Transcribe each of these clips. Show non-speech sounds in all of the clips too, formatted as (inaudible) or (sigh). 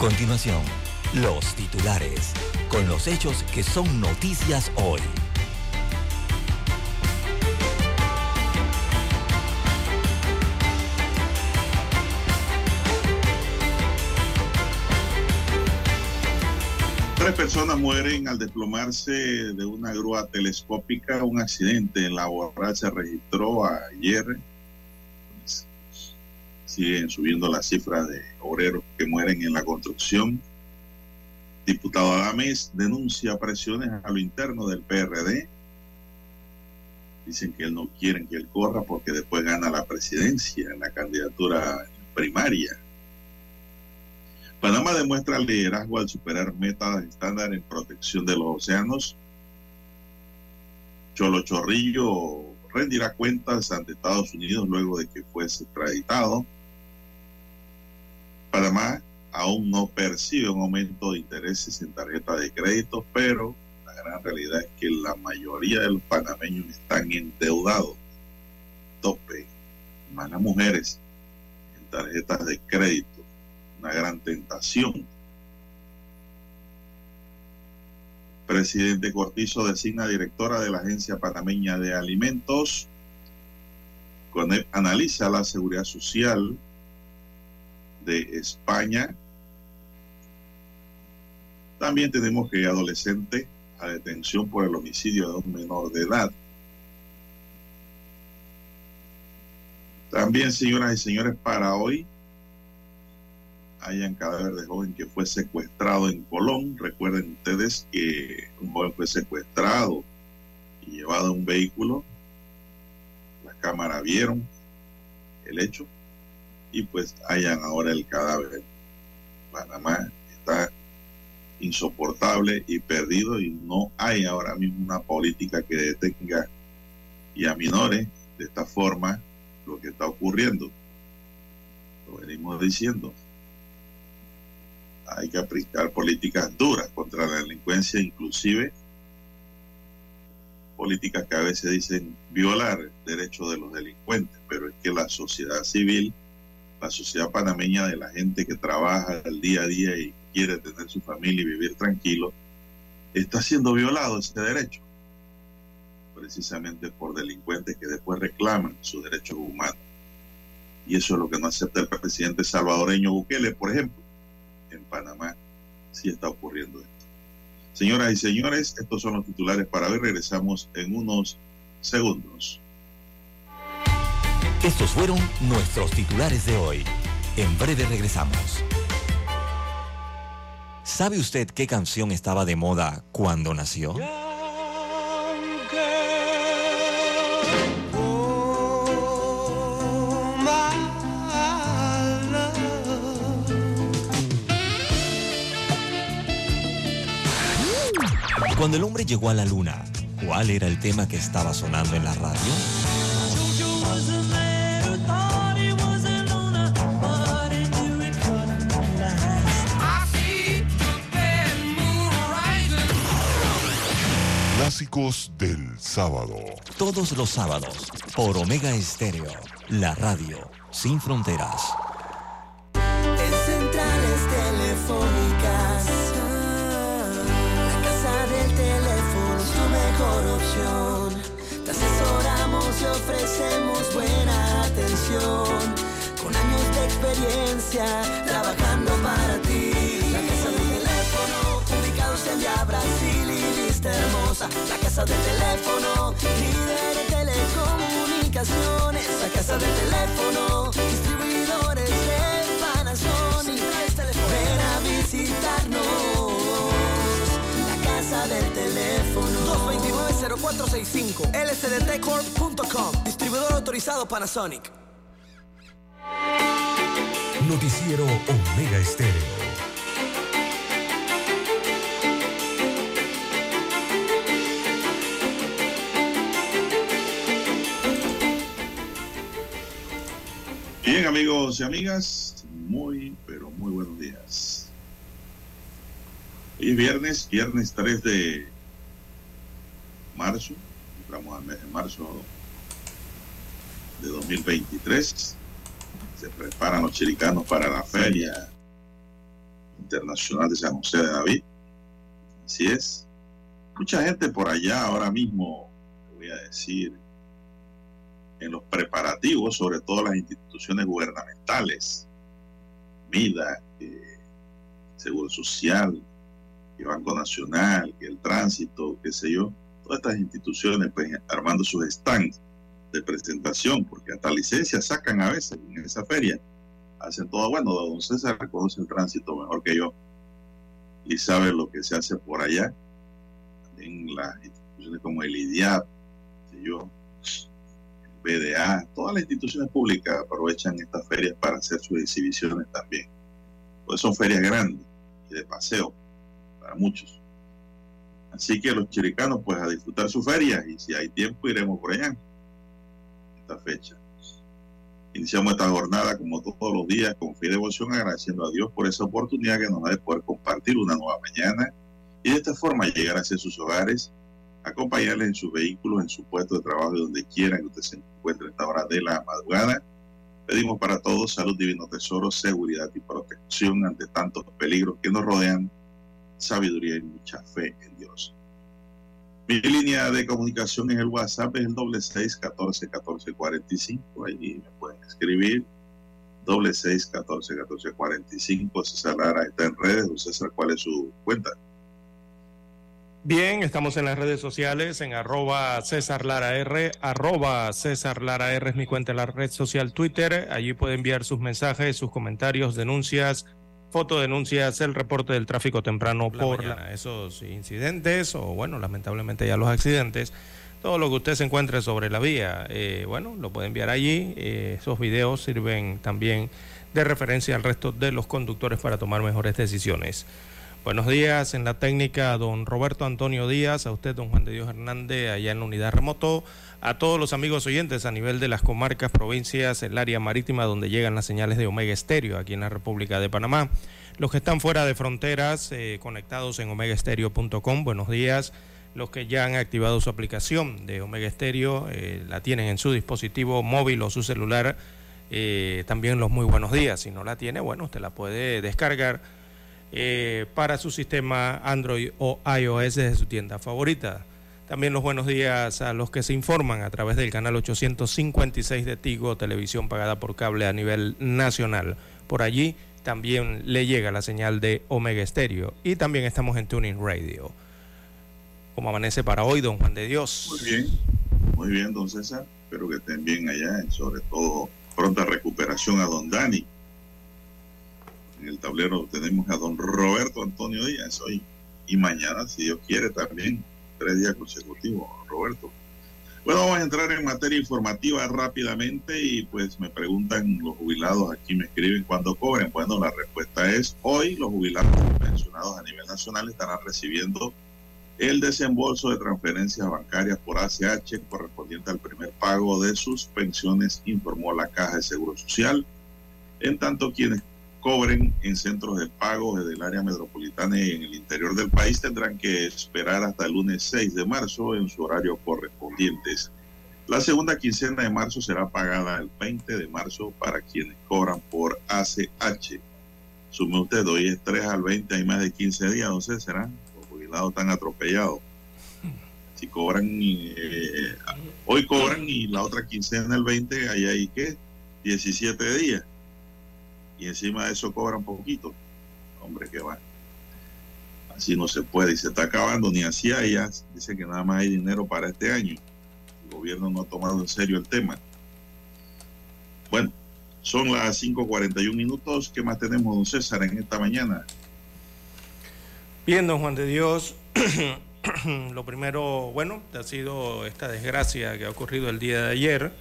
Continuación, los titulares, con los hechos que son noticias hoy. Tres personas mueren al desplomarse de una grúa telescópica. Un accidente en la borracha registró ayer. Siguen subiendo las cifras de obreros que mueren en la construcción. Diputado Adames denuncia presiones a lo interno del PRD. Dicen que él no quieren que él corra porque después gana la presidencia en la candidatura primaria. Panamá demuestra liderazgo al superar metas estándar en protección de los océanos. Cholo Chorrillo rendirá cuentas ante Estados Unidos luego de que fuese extraditado. Panamá aún no percibe un aumento de intereses en tarjeta de crédito, pero la gran realidad es que la mayoría de los panameños están endeudados. Tope, más las mujeres en tarjetas de crédito una gran tentación. Presidente Cortizo designa directora de la Agencia Panameña de Alimentos. CONEP analiza la seguridad social de España. También tenemos que adolescente a detención por el homicidio de un menor de edad. También, señoras y señores, para hoy hayan cadáver de joven que fue secuestrado en Colón. Recuerden ustedes que un joven fue secuestrado y llevado a un vehículo. Las cámaras vieron el hecho y pues hayan ahora el cadáver. Panamá está insoportable y perdido y no hay ahora mismo una política que detenga y aminore de esta forma lo que está ocurriendo. Lo venimos diciendo hay que aplicar políticas duras contra la delincuencia, inclusive políticas que a veces dicen violar derechos de los delincuentes, pero es que la sociedad civil, la sociedad panameña de la gente que trabaja el día a día y quiere tener su familia y vivir tranquilo, está siendo violado ese derecho, precisamente por delincuentes que después reclaman sus derechos humanos. Y eso es lo que no acepta el presidente salvadoreño Bukele, por ejemplo en Panamá sí está ocurriendo esto. Señoras y señores, estos son los titulares para ver. Regresamos en unos segundos. Estos fueron nuestros titulares de hoy. En breve regresamos. ¿Sabe usted qué canción estaba de moda cuando nació? Cuando el hombre llegó a la luna, ¿cuál era el tema que estaba sonando en la radio? Clásicos del sábado. Todos los sábados, por Omega Estéreo, la radio sin fronteras. Panasonic. Noticiero Omega Estéreo. Bien, amigos y amigas, muy, pero muy buenos días. Hoy es viernes, viernes 3 de marzo, entramos al de marzo de 2023. Se preparan los chiricanos para la Feria Internacional de San José de David. Así es. Mucha gente por allá ahora mismo, voy a decir, en los preparativos, sobre todo las instituciones gubernamentales, MIDA, Seguro Social, el Banco Nacional, el Tránsito, qué sé yo, todas estas instituciones pues armando sus stands de presentación, porque hasta licencias sacan a veces en esa feria. Hacen todo, bueno, don César reconoce el tránsito mejor que yo y sabe lo que se hace por allá. En las instituciones como el IDIAP, el BDA, todas las instituciones públicas aprovechan estas ferias para hacer sus exhibiciones también. Pues son ferias grandes y de paseo para muchos. Así que los chiricanos, pues a disfrutar su feria y si hay tiempo iremos por allá fecha. Iniciamos esta jornada como todos los días con fe y devoción agradeciendo a Dios por esa oportunidad que nos da de poder compartir una nueva mañana y de esta forma llegar hacia sus hogares, acompañarles en sus vehículos, en su puesto de trabajo, donde quiera que usted se encuentre en esta hora de la madrugada. Pedimos para todos salud, divino tesoro, seguridad y protección ante tantos peligros que nos rodean, sabiduría y mucha fe en Dios. Mi línea de comunicación es el WhatsApp, es el doble seis catorce catorce cuarenta y cinco. Ahí me pueden escribir. Doble seis catorce catorce cuarenta y cinco. César Lara está en redes. César, ¿cuál es su cuenta? Bien, estamos en las redes sociales, en arroba César Lara R, arroba César Lara R es mi cuenta en la red social Twitter. Allí puede enviar sus mensajes, sus comentarios, denuncias, fotodenuncias, el reporte del tráfico temprano por esos incidentes o, bueno, lamentablemente ya los accidentes. Todo lo que usted se encuentre sobre la vía, eh, bueno, lo puede enviar allí. Eh, esos videos sirven también de referencia al resto de los conductores para tomar mejores decisiones. Buenos días en la técnica, don Roberto Antonio Díaz, a usted, don Juan de Dios Hernández, allá en la unidad remoto, a todos los amigos oyentes a nivel de las comarcas, provincias, el área marítima donde llegan las señales de Omega Estéreo, aquí en la República de Panamá. Los que están fuera de fronteras, eh, conectados en omegaestereo.com, buenos días. Los que ya han activado su aplicación de Omega Estéreo, eh, la tienen en su dispositivo móvil o su celular, eh, también los muy buenos días. Si no la tiene, bueno, usted la puede descargar eh, para su sistema Android o iOS desde su tienda favorita. También los buenos días a los que se informan a través del canal 856 de Tigo, televisión pagada por cable a nivel nacional. Por allí también le llega la señal de Omega Stereo y también estamos en Tuning Radio. Como amanece para hoy, don Juan de Dios. Muy bien, muy bien, don César. Espero que estén bien allá y sobre todo pronta recuperación a don Dani en el tablero tenemos a don Roberto Antonio Díaz hoy y mañana, si Dios quiere, también tres días consecutivos, Roberto. Bueno, vamos a entrar en materia informativa rápidamente y pues me preguntan los jubilados, aquí me escriben cuándo cobren. Bueno, la respuesta es hoy los jubilados pensionados a nivel nacional estarán recibiendo el desembolso de transferencias bancarias por ACH correspondiente al primer pago de sus pensiones, informó la Caja de Seguro Social. En tanto, quienes cobren en centros de pago desde el área metropolitana y en el interior del país tendrán que esperar hasta el lunes 6 de marzo en su horario correspondientes. La segunda quincena de marzo será pagada el 20 de marzo para quienes cobran por ACH. Sume usted, hoy es 3 al 20, hay más de 15 días, sé, serán los jubilados tan atropellados. Si cobran, eh, hoy cobran y la otra quincena el 20, ahí hay que 17 días y encima de eso cobran poquito. Hombre, que va. Así no se puede y se está acabando, ni así ya Dice que nada más hay dinero para este año. El gobierno no ha tomado en serio el tema. Bueno, son las 5.41 minutos. ¿Qué más tenemos, don César, en esta mañana? Bien, don Juan de Dios. (clears throat) Lo primero, bueno, ha sido esta desgracia que ha ocurrido el día de ayer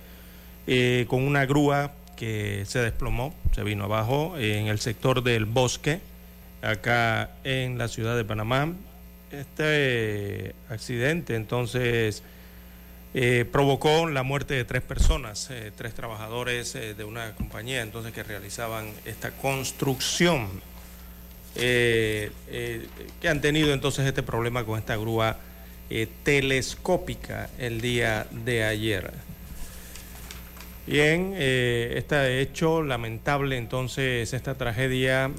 eh, con una grúa que se desplomó, se vino abajo en el sector del bosque, acá en la ciudad de Panamá. Este accidente entonces eh, provocó la muerte de tres personas, eh, tres trabajadores eh, de una compañía entonces que realizaban esta construcción, que han tenido entonces este problema con esta grúa telescópica el día de ayer. Bien, este hecho lamentable entonces, esta tragedia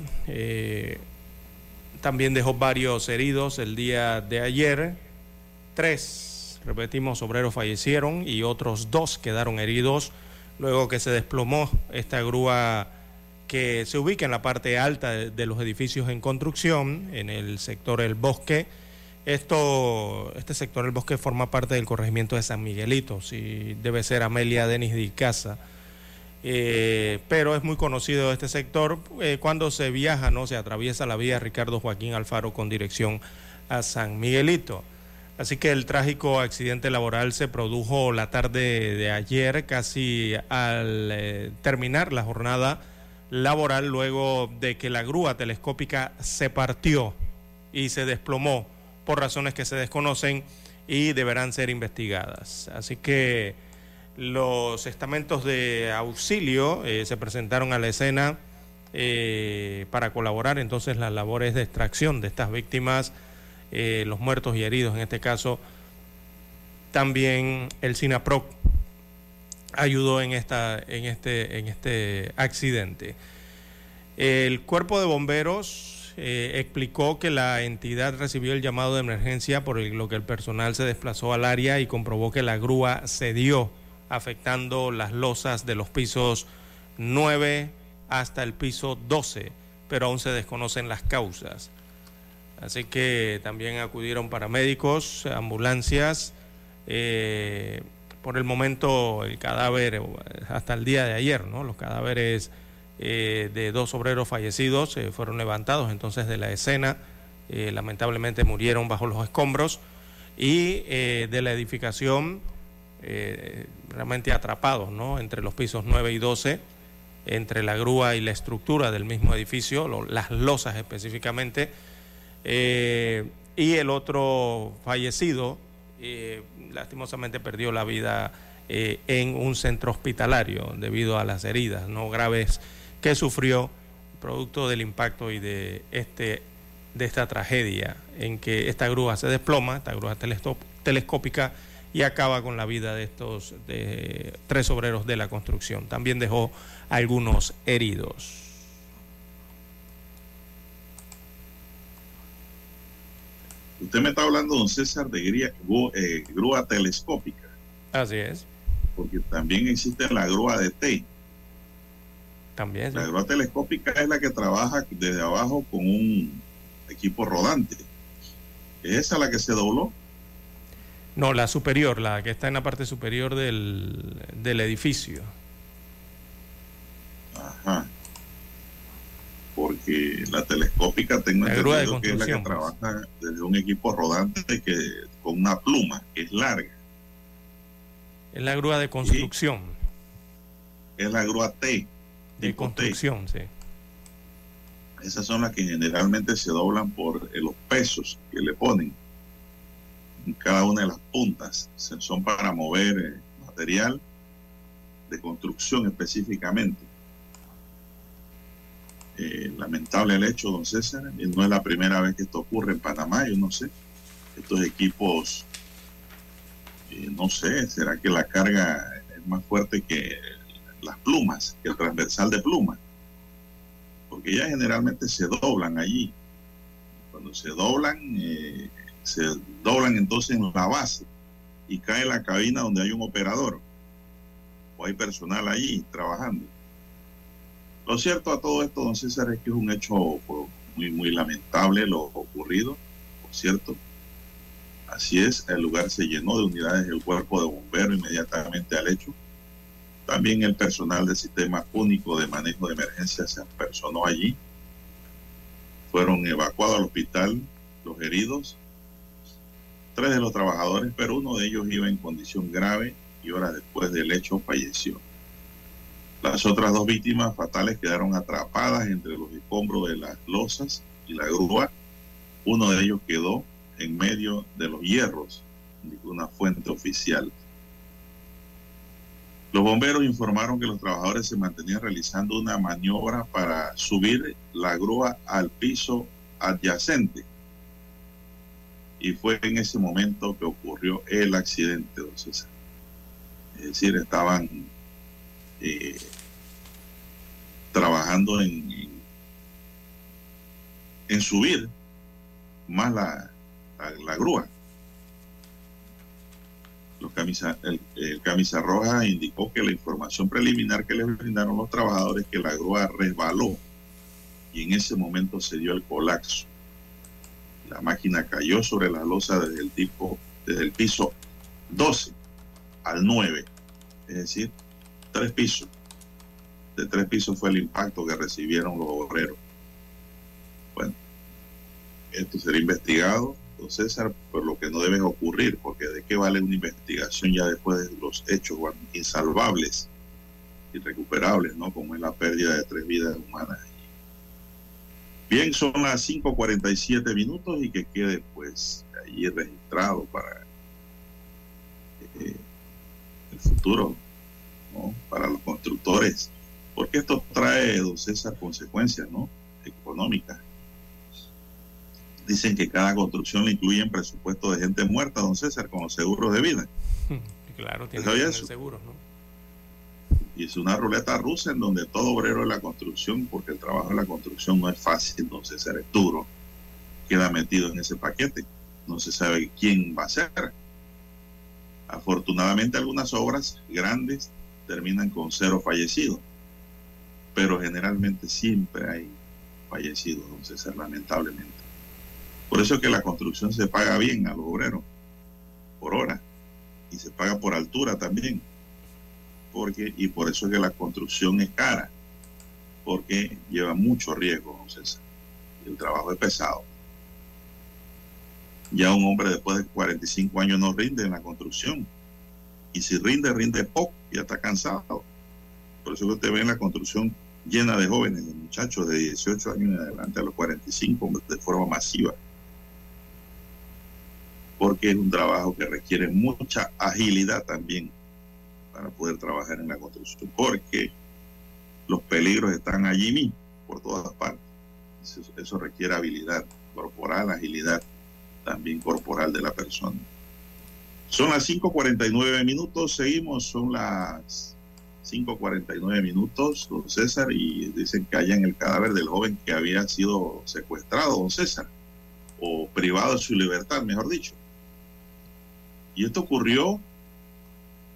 también dejó varios heridos el día de ayer, tres repetimos, obreros fallecieron y otros dos quedaron heridos luego que se desplomó esta grúa que se ubica en la parte alta de, los edificios en construcción, en el sector El Bosque. Esto, este sector El Bosque forma parte del corregimiento de San Miguelito, si debe ser Amelia Denis de Icaza. Eh, pero es muy conocido este sector eh, cuando se viaja, no se atraviesa la vía Ricardo Joaquín Alfaro con dirección a San Miguelito. Así que el trágico accidente laboral se produjo la tarde de ayer, casi al eh, terminar la jornada laboral, luego de que la grúa telescópica se partió y se desplomó por razones que se desconocen y deberán ser investigadas. Así que los estamentos de auxilio eh, se presentaron a la escena eh, para colaborar entonces las labores de extracción de estas víctimas eh, los muertos y heridos, en este caso también el SINAPROC ayudó en, esta, en, este, en este accidente. El cuerpo de bomberos eh, explicó que la entidad recibió el llamado de emergencia por lo que el personal se desplazó al área y comprobó que la grúa cedió, afectando las losas de los pisos 9 hasta el piso 12, pero aún se desconocen las causas. Así que también acudieron paramédicos, ambulancias. Eh, por el momento el cadáver, hasta el día de ayer, ¿no? los cadáveres eh, de dos obreros fallecidos eh, fueron levantados entonces de la escena. lamentablemente murieron bajo los escombros y de la edificación realmente atrapados ¿no? entre los pisos 9 y 12 entre la grúa y la estructura del mismo edificio, las losas específicamente, eh, y el otro fallecido, eh, lastimosamente perdió la vida eh, en un centro hospitalario debido a las heridas no graves que sufrió producto del impacto y de este de esta tragedia en que esta grúa se desploma, esta grúa telescópica y acaba con la vida de estos de tres obreros de la construcción. También dejó algunos heridos. Usted me está hablando, don César, de eh, grúa, telescópica. Así es. Porque también existe la grúa de T. También. La grúa telescópica es la que trabaja desde abajo con un equipo rodante. ¿Es esa la que se dobló? No, la superior, la que está en la parte superior del, del edificio. Ajá porque la telescópica tengo entendido que es la que trabaja desde un equipo rodante que con una pluma que es larga. Es la grúa de construcción. es la grúa T. De construcción, sí. Esas son las que generalmente se doblan por eh, los pesos que le ponen en cada una de las puntas. Son para mover eh, material de construcción específicamente. Eh, lamentable el hecho, don César. No es la primera vez que esto ocurre en Panamá, yo no sé. Estos equipos, eh, no sé, ¿será que la carga es más fuerte que las plumas, el transversal de plumas? Porque ya generalmente se doblan allí. Cuando se doblan, eh, se doblan entonces en la base y cae la cabina donde hay un operador o hay personal allí trabajando. Lo cierto a todo esto, don César, es que es un hecho muy, muy lamentable lo ocurrido, por cierto. Así es, el lugar se llenó de unidades del cuerpo de bomberos inmediatamente al hecho. También el personal del sistema único de manejo de emergencia se personó allí. Fueron evacuados al hospital los heridos, tres de los trabajadores, pero uno de ellos iba en condición grave y horas después del hecho falleció. Las otras dos víctimas fatales quedaron atrapadas entre los escombros de las losas y la grúa. Uno de ellos quedó en medio de los hierros, de una fuente oficial. Los bomberos informaron que los trabajadores se mantenían realizando una maniobra para subir la grúa al piso adyacente. Y fue en ese momento que ocurrió el accidente, don César. Es decir, estaban eh, trabajando en, en, subir más la, la grúa. Camisa, el, camisa roja indicó que la información preliminar que les brindaron los trabajadores que la grúa resbaló y en ese momento se dio el colapso. La máquina cayó sobre la losa desde el desde el piso 12 al 9, es decir, tres pisos. De tres pisos fue el impacto que recibieron los obreros. Bueno, esto será investigado, don César, por lo que no debe ocurrir, porque de qué vale una investigación ya después de los hechos insalvables, irrecuperables, ¿no? Como es la pérdida de tres vidas humanas. Bien, son las 5.47 minutos y que quede pues allí registrado para eh, el futuro, ¿no? Para los constructores, porque esto trae, don César, consecuencias, ¿no? Económicas dicen que cada construcción le incluye en presupuesto de gente muerta, don César, con los seguros de vida. (laughs) Claro, tiene que tener seguros, ¿no? Y es una ruleta rusa en donde todo obrero de la construcción, porque el trabajo de la construcción no es fácil, don César, es duro, queda metido en ese paquete. No se sabe quién va a ser. Afortunadamente algunas obras grandes terminan con cero fallecidos, pero generalmente siempre hay fallecidos, don César, lamentablemente. Por eso es que la construcción se paga bien a los obreros, por hora, y se paga por altura también. Porque, y por eso es que la construcción es cara, porque lleva mucho riesgo, don César. El trabajo es pesado. Ya un hombre después de 45 años no rinde en la construcción. Y si rinde, rinde poco, ya está cansado. Por eso que usted ve en la construcción llena de jóvenes, de muchachos de 18 años en adelante a los 45 de forma masiva porque es un trabajo que requiere mucha agilidad también para poder trabajar en la construcción, porque los peligros están allí mismo, por todas partes. Eso, eso requiere habilidad corporal, agilidad también corporal de la persona. Son las 5.49 minutos, seguimos, son las 5.49 minutos, don César, y dicen que hallan el cadáver del joven que había sido secuestrado, don César, o privado de su libertad, mejor dicho. Y esto ocurrió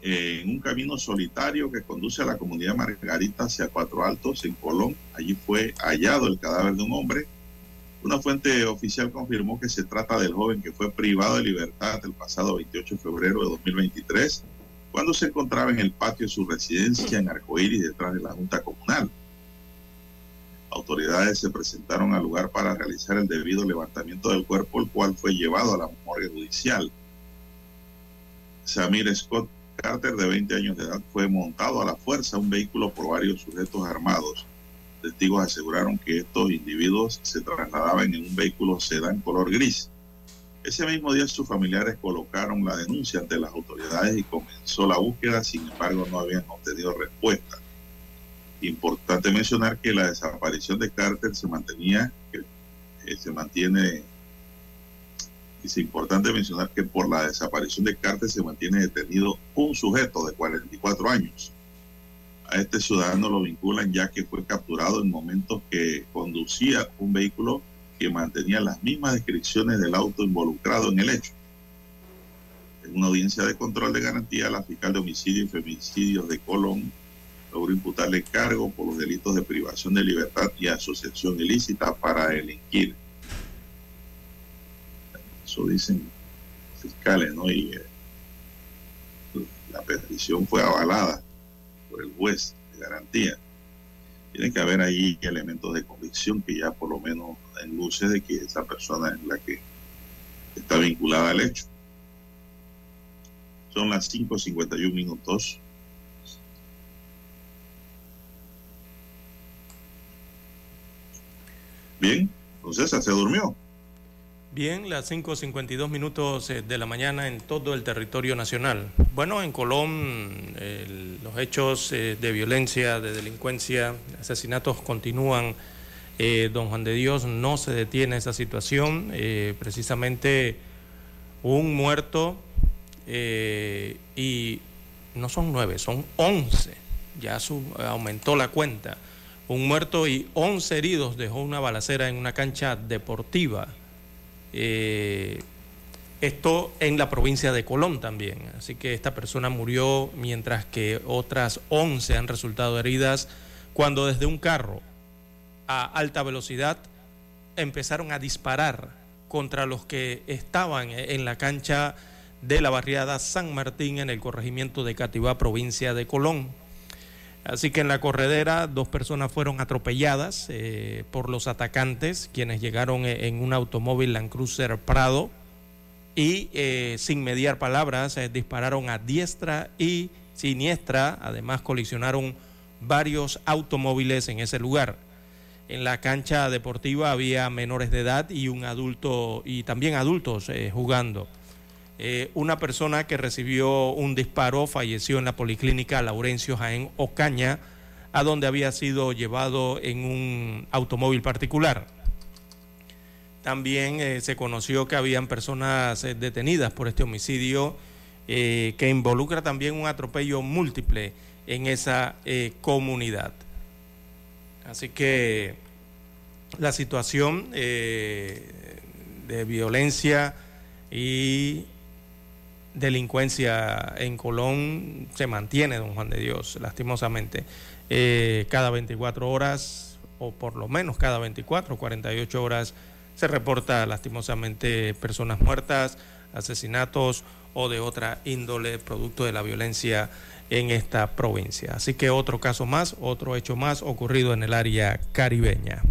eh, en un camino solitario que conduce a la comunidad Margarita hacia Cuatro Altos, en Colón. Allí fue hallado el cadáver de un hombre. Una fuente oficial confirmó que se trata del joven que fue privado de libertad el pasado 28 de febrero de 2023, cuando se encontraba en el patio de su residencia en Arcoíris, detrás de la Junta Comunal. Autoridades se presentaron al lugar para realizar el debido levantamiento del cuerpo, el cual fue llevado a la morgue judicial. Samir Scott Carter, de 20 años de edad, fue montado a la fuerza un vehículo por varios sujetos armados. Testigos aseguraron que estos individuos se trasladaban en un vehículo sedán color gris. Ese mismo día sus familiares colocaron la denuncia ante las autoridades y comenzó la búsqueda, sin embargo no habían obtenido respuesta. Importante mencionar que la desaparición de Carter se mantenía, eh, se mantiene es importante mencionar que por la desaparición de Carter se mantiene detenido un sujeto de 44 años. A este ciudadano lo vinculan ya que fue capturado en momentos que conducía un vehículo que mantenía las mismas descripciones del auto involucrado en el hecho. En una audiencia de control de garantía, la fiscal de homicidio y femicidios de Colón logró imputarle cargo por los delitos de privación de libertad y asociación ilícita para delinquir eso dicen fiscales, ¿no? Y eh, la petición fue avalada por el juez de garantía. Tiene que haber ahí elementos de convicción que ya por lo menos en luces de que esa persona es la que está vinculada al hecho. Son las 5.51 minutos. Bien, entonces se durmió. Bien, las 5.52 minutos eh, de la mañana en todo el territorio nacional. Bueno, en Colón los hechos eh, de violencia, de delincuencia, asesinatos continúan. Eh, don Juan de Dios no se detiene esa situación. precisamente un muerto y no son nueve, son once. Ya aumentó la cuenta. Un muerto y once heridos dejó una balacera en una cancha deportiva eh, esto en la provincia de Colón también. Así que esta persona murió mientras que otras 11 han resultado heridas cuando desde un carro a alta velocidad empezaron a disparar contra los que estaban en la cancha de la barriada San Martín en el corregimiento de Cativá, provincia de Colón. Así que en la corredera dos personas fueron atropelladas eh, por los atacantes, quienes llegaron eh, en un automóvil Land Cruiser Prado y eh, sin mediar palabras dispararon a diestra y siniestra. Además colisionaron varios automóviles en ese lugar. En la cancha deportiva había menores de edad y un adulto y también adultos jugando. Eh, una persona que recibió un disparo falleció en la policlínica Laurencio Jaén Ocaña, a donde había sido llevado en un automóvil particular. También eh, se conoció que habían personas eh, detenidas por este homicidio que involucra también un atropello múltiple en esa comunidad. Así que la situación de violencia y delincuencia en Colón se mantiene, don Juan de Dios, lastimosamente. Eh, cada 24 horas, o por lo menos cada 24, 48 horas, se reporta lastimosamente personas muertas, asesinatos o de otra índole producto de la violencia en esta provincia. Así que otro caso más, otro hecho más ocurrido en el área caribeña.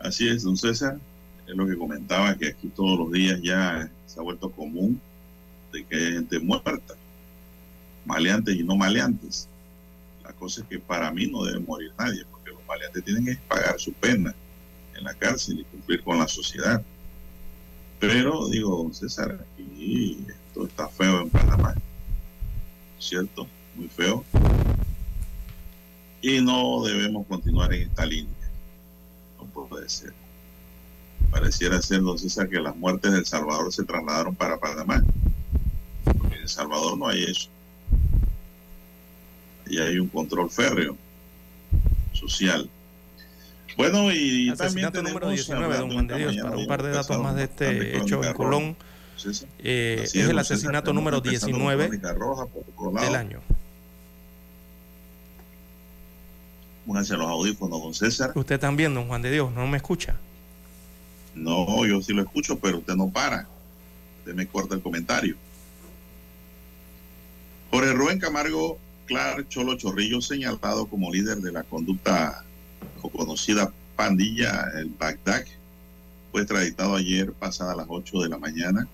Así es, don César es lo que comentaba, que aquí todos los días ya se ha vuelto común de que hay gente muerta, maleantes y no maleantes. La cosa es que para mí no debe morir nadie, porque los maleantes tienen que pagar su pena en la cárcel y cumplir con la sociedad. Pero digo, César, aquí esto está feo en Panamá, ¿cierto? Muy feo. Y no debemos continuar en esta línea. No puede ser pareciera ser, don César, que las muertes del Salvador se trasladaron para Panamá. Porque en El Salvador no hay eso. Y hay un control férreo social. Bueno, y, también tenemos número 19, don Juan de Dios, para un par de datos más de este hecho en Colón. Eh, es el asesinato número 19 del año. Pónganse los audífonos, don César. Usted también, don Juan de Dios, no me escucha. No, yo sí lo escucho, pero usted no para. Usted me corta el comentario. Jorge Rubén Camargo Clark Cholo Chorrillo, señalado como líder de la conducta o conocida pandilla, el Bagdad, fue extraditado ayer pasada las 8 de la mañana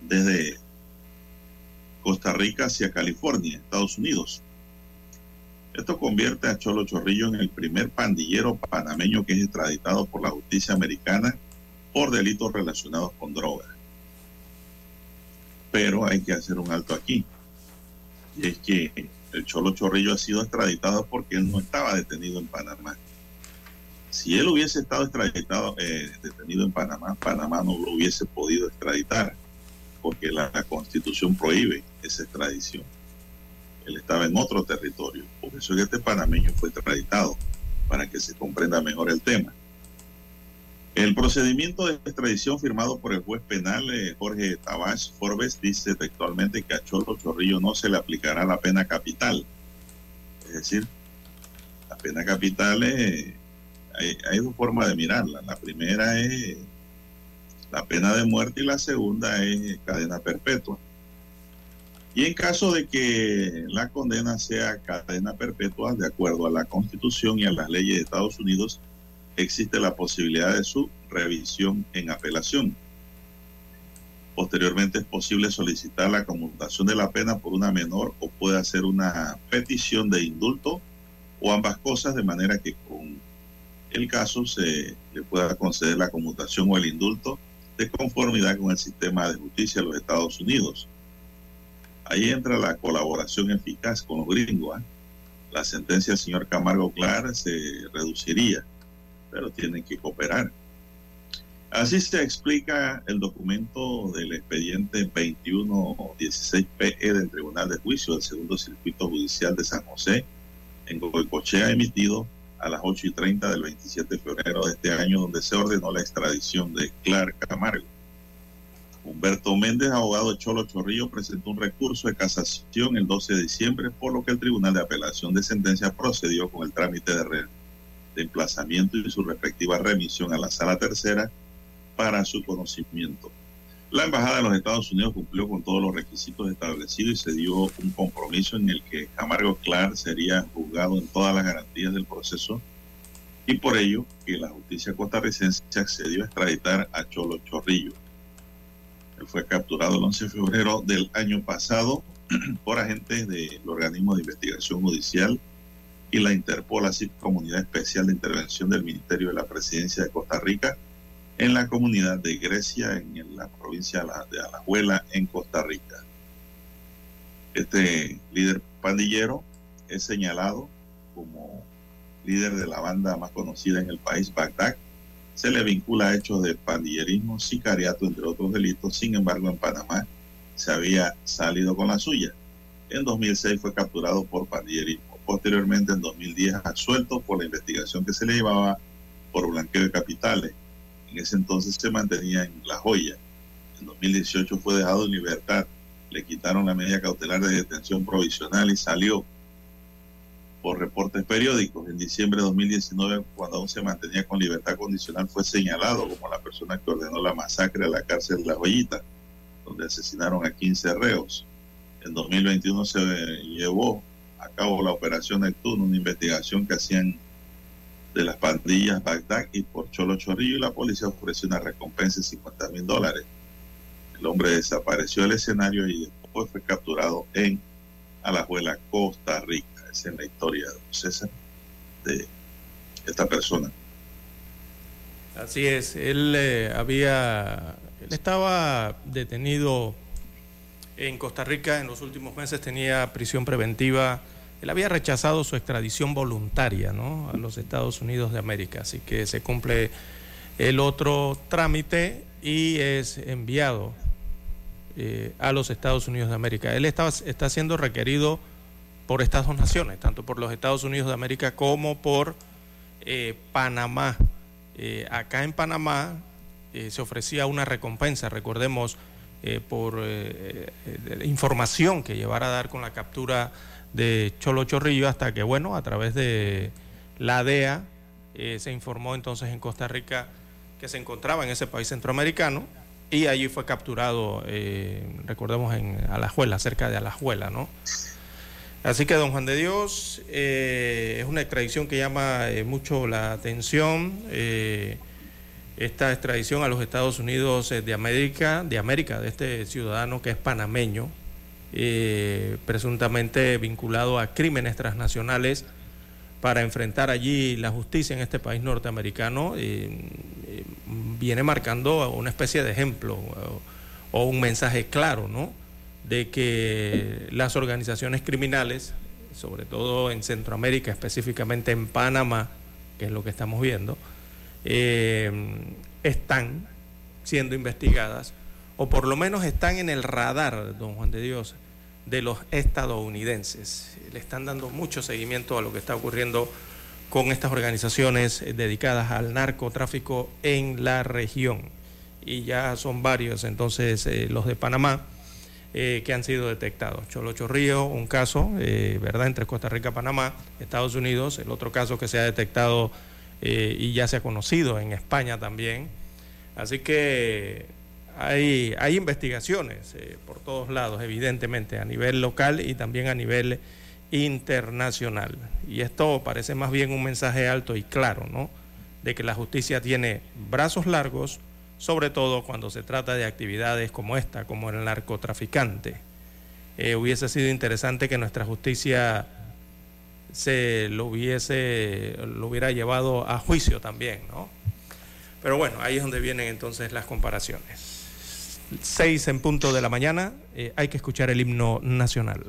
desde Costa Rica hacia California, Estados Unidos. Esto convierte a Cholo Chorrillo en el primer pandillero panameño que es extraditado por la justicia americana por delitos relacionados con drogas. Pero hay que hacer un alto aquí. Y es que el Cholo Chorrillo ha sido extraditado porque él no estaba detenido en Panamá. Si él hubiese estado extraditado, eh, detenido en Panamá, Panamá no lo hubiese podido extraditar, porque la constitución prohíbe esa extradición él estaba en otro territorio. Por eso es que este panameño fue extraditado, para que se comprenda mejor el tema. El procedimiento de extradición firmado por el juez penal eh, Jorge Tabach Forbes dice textualmente que a Cholo Chorrillo no se le aplicará la pena capital. Es decir, la pena capital hay, hay dos formas de mirarla. La primera es la pena de muerte y la segunda es cadena perpetua. Y en caso de que la condena sea cadena perpetua, de acuerdo a la Constitución y a las leyes de Estados Unidos, existe la posibilidad de su revisión en apelación. Posteriormente es posible solicitar la conmutación de la pena por una menor o puede hacer una petición de indulto o ambas cosas de manera que con el caso se le pueda conceder la conmutación o el indulto de conformidad con el sistema de justicia de los Estados Unidos. Ahí entra la colaboración eficaz con los gringos. ¿eh? La sentencia del señor Camargo Clar se reduciría, pero tienen que cooperar. Así se explica el documento del expediente 2116PE del Tribunal de Juicio del Segundo Circuito Judicial de San José en Goicochea emitido a las 8 y 30 del 27 de febrero de este año, donde se ordenó la extradición de Clark Camargo. Humberto Méndez, abogado de Cholo Chorrillo, presentó un recurso de casación el 12 de diciembre, por lo que el Tribunal de Apelación de Sentencia procedió con el trámite de, re, emplazamiento y su respectiva remisión a la Sala Tercera para su conocimiento. La Embajada de los Estados Unidos cumplió con todos los requisitos establecidos y se dio un compromiso en el que Camargo Clark sería juzgado en todas las garantías del proceso y por ello que la justicia costarricense accedió a extraditar a Cholo Chorrillo. Él fue capturado el 11 de febrero del año pasado (clears throat) por agentes del organismo de investigación judicial y la Interpol, así Comunidad Especial de Intervención del Ministerio de la Presidencia de Costa Rica, en la comunidad de Grecia, en la provincia de Alajuela, en Costa Rica. Este líder pandillero es señalado como líder de la banda más conocida en el país, Bagdad. Se le vincula a hechos de pandillerismo, sicariato, entre otros delitos. Sin embargo, en Panamá se había salido con la suya. En 2006 fue capturado por pandillerismo. Posteriormente, en 2010, absuelto por la investigación que se le llevaba por blanqueo de capitales en ese entonces se mantenía en La Joya. En 2018 fue dejado en libertad. Le quitaron la medida cautelar de detención provisional y salió por reportes periódicos. En diciembre de 2019, cuando aún se mantenía con libertad condicional, fue señalado como la persona que ordenó la masacre a la cárcel de La Joyita, donde asesinaron a 15 reos. En 2021 se llevó a cabo la operación Neptuno, una investigación que hacían de las pandillas Bagdad y por Cholo Chorrillo y la policía ofreció una recompensa de 50 mil dólares. El hombre desapareció del escenario y después fue capturado en Alajuela, Costa Rica. Es la historia de César de esta persona. Así es, él eh, había, él estaba detenido en Costa Rica en los últimos meses, tenía prisión preventiva él había rechazado su extradición voluntaria ¿no? a los Estados Unidos de América, así que se cumple el otro trámite y es enviado eh, a los Estados Unidos de América. Él está, está siendo requerido por estas dos naciones, tanto por los Estados Unidos de América como por eh, Panamá. Eh, acá en Panamá se ofrecía una recompensa, recordemos, por información que llevara a dar con la captura de Cholo Chorrillo hasta que, bueno, a través de la DEA eh, se informó entonces en Costa Rica que se encontraba en ese país centroamericano y allí fue capturado, eh, recordemos, en Alajuela, cerca de Alajuela, ¿no? Así que, don Juan de Dios, eh, es una extradición que llama mucho la atención. esta extradición a los Estados Unidos de América, de América, de este ciudadano que es panameño, eh, presuntamente vinculado a crímenes transnacionales para enfrentar allí la justicia en este país norteamericano, eh, eh, viene marcando una especie de ejemplo o, o, un mensaje claro, ¿no? De que las organizaciones criminales, sobre todo en Centroamérica, específicamente en Panamá, que es lo que estamos viendo, están siendo investigadas o por lo menos están en el radar, don Juan de Dios, de los estadounidenses. Le están dando mucho seguimiento a lo que está ocurriendo con estas organizaciones dedicadas al narcotráfico en la región. Y ya son varios entonces eh, los de Panamá eh, que han sido detectados. Cholo Chorrillo, un caso, eh, ¿verdad?, entre Costa Rica, Panamá, Estados Unidos, el otro caso que se ha detectado y ya se ha conocido en España también. Así que hay, hay investigaciones eh, por todos lados, evidentemente, a nivel local y también a nivel internacional. Y esto parece más bien un mensaje alto y claro, ¿no? De que la justicia tiene brazos largos, sobre todo cuando se trata de actividades como esta, como el narcotraficante. Eh, hubiese sido interesante que nuestra justicia se lo hubiese, lo hubiera llevado a juicio también, ¿no? Pero bueno, ahí es donde vienen entonces las comparaciones. Seis en punto de la mañana, eh, hay que escuchar el himno nacional.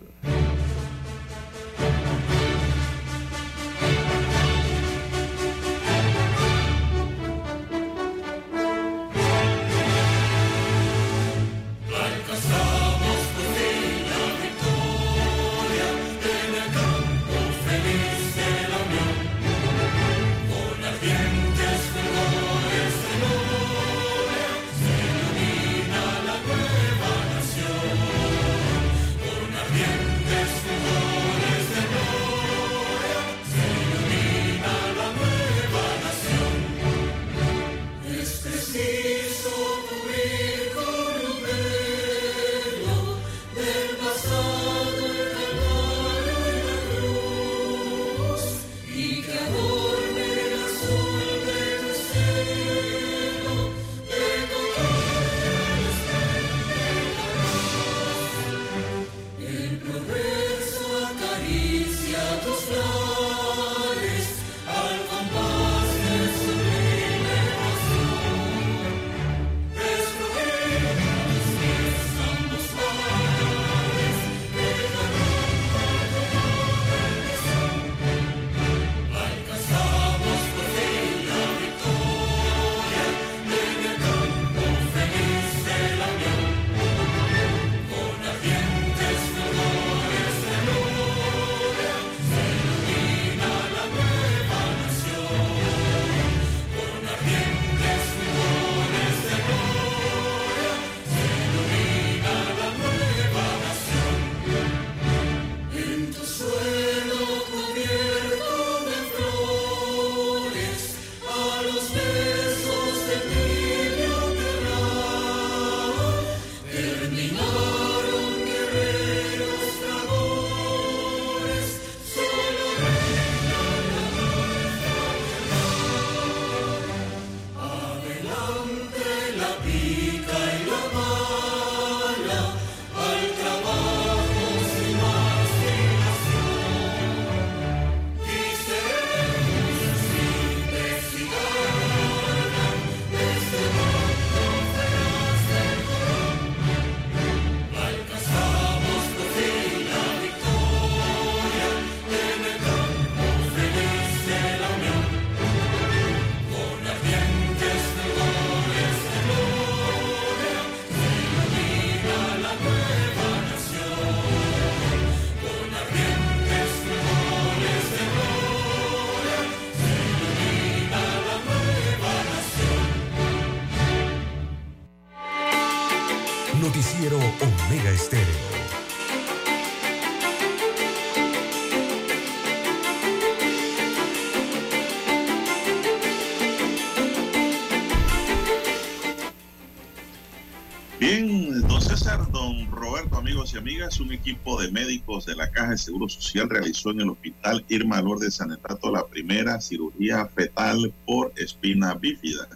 Amigas, un equipo de médicos de la Caja de Seguro Social realizó en el Hospital Irma Lourdes de Sanetato la primera cirugía fetal por espina bífida.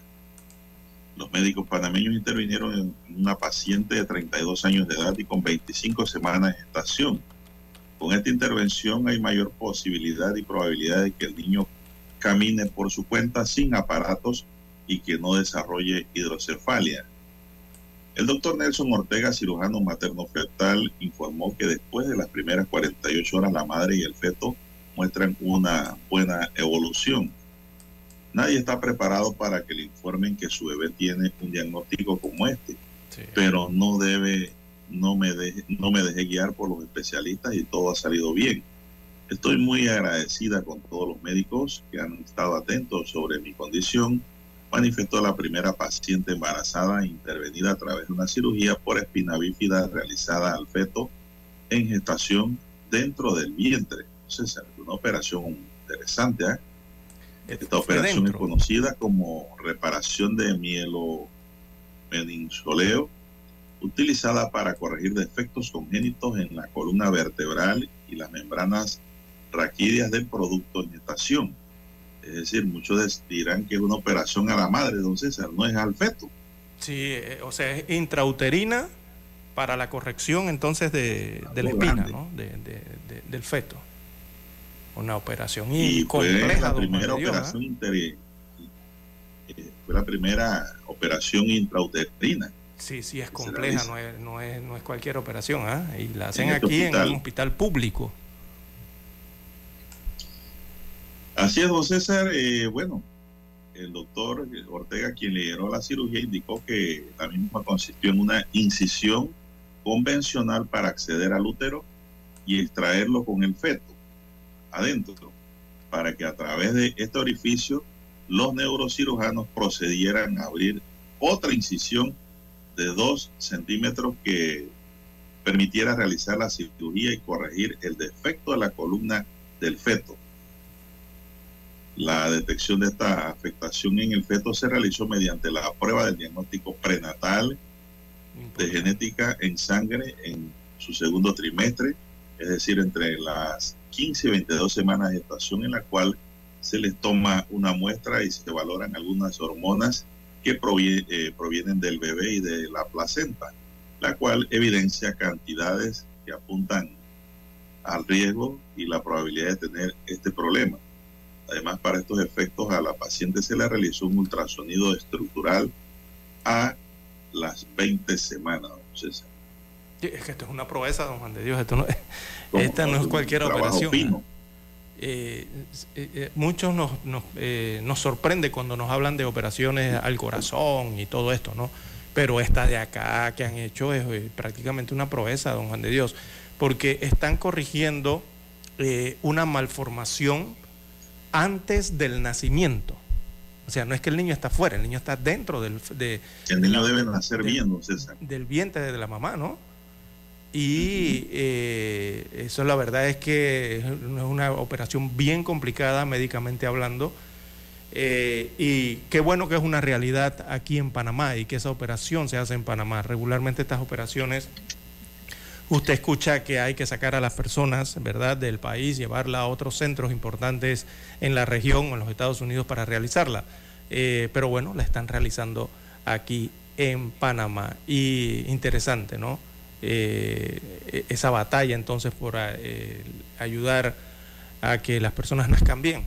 Los médicos panameños intervinieron en una paciente de 32 años de edad y con 25 semanas de gestación. Con esta intervención hay mayor posibilidad y probabilidad de que el niño camine por su cuenta sin aparatos y que no desarrolle hidrocefalia. El doctor Nelson Ortega, cirujano materno fetal, informó que después de las primeras 48 horas la madre y el feto muestran una buena evolución. Nadie está preparado para que le informen que su bebé tiene un diagnóstico como este, pero no debe, no me, no me dejé guiar por los especialistas y todo ha salido bien. Estoy muy agradecida con todos los médicos que han estado atentos sobre mi condición manifestó la primera paciente embarazada intervenida a través de una cirugía por espina bífida realizada al feto en gestación dentro del vientre. es una operación interesante. ¿eh? Esta operación es conocida como reparación de mielo meninsoleo, utilizada para corregir defectos congénitos en la columna vertebral y las membranas raquídeas del producto en gestación es decir, muchos dirán que es una operación a la madre, don César, no es al feto. Sí, eh, o sea, es intrauterina para la corrección entonces de, la espina, ¿no? del feto. Una operación y fue compleja, la don primera de Dios, ¿ah? operación inter- eh, fue la primera operación intrauterina. Sí, sí, es compleja, no es, no, es, no es cualquier operación, ¿ah? Y la hacen este aquí en hospital. un hospital público. Así es, don César. eh, bueno, el doctor Ortega, quien lideró la cirugía, indicó que la misma consistió en una incisión convencional para acceder al útero y extraerlo con el feto adentro, para que a través de este orificio los neurocirujanos procedieran a abrir otra incisión de dos centímetros que permitiera realizar la cirugía y corregir el defecto de la columna del feto. La detección de esta afectación en el feto se realizó mediante la prueba del diagnóstico prenatal de genética en sangre en su segundo trimestre, es decir, entre las 15 y 22 semanas de gestación en la cual se les toma una muestra y se valoran algunas hormonas que provie- eh, provienen del bebé y de la placenta, la cual evidencia cantidades que apuntan al riesgo y la probabilidad de tener este problema. Además, para estos efectos a la paciente se le realizó un ultrasonido estructural a las 20 semanas. don César. Sí, Es que esto es una proeza, don Juan de Dios. Esto no, esta no es cualquier operación. Eh, eh, eh, muchos nos, nos, nos sorprende cuando nos hablan de operaciones al corazón y todo esto, ¿no? Pero esta de acá que han hecho es prácticamente una proeza, don Juan de Dios, porque están corrigiendo una malformación antes del nacimiento. O sea, no es que el niño está fuera, el niño está dentro del, de, El niño debe nacer de- bien, don César. del vientre de la mamá, ¿no? Y eh, eso la verdad es que es una operación bien complicada médicamente hablando. Eh, y qué bueno que es una realidad aquí en Panamá y que esa operación se hace en Panamá. Regularmente estas operaciones, usted escucha que hay que sacar a las personas, ¿verdad?, del país, llevarla a otros centros importantes en la región o en los Estados Unidos para realizarla. Eh, pero bueno, la están realizando aquí en Panamá. Y interesante, ¿no? Eh, esa batalla entonces por eh, ayudar a que las personas nazcan bien.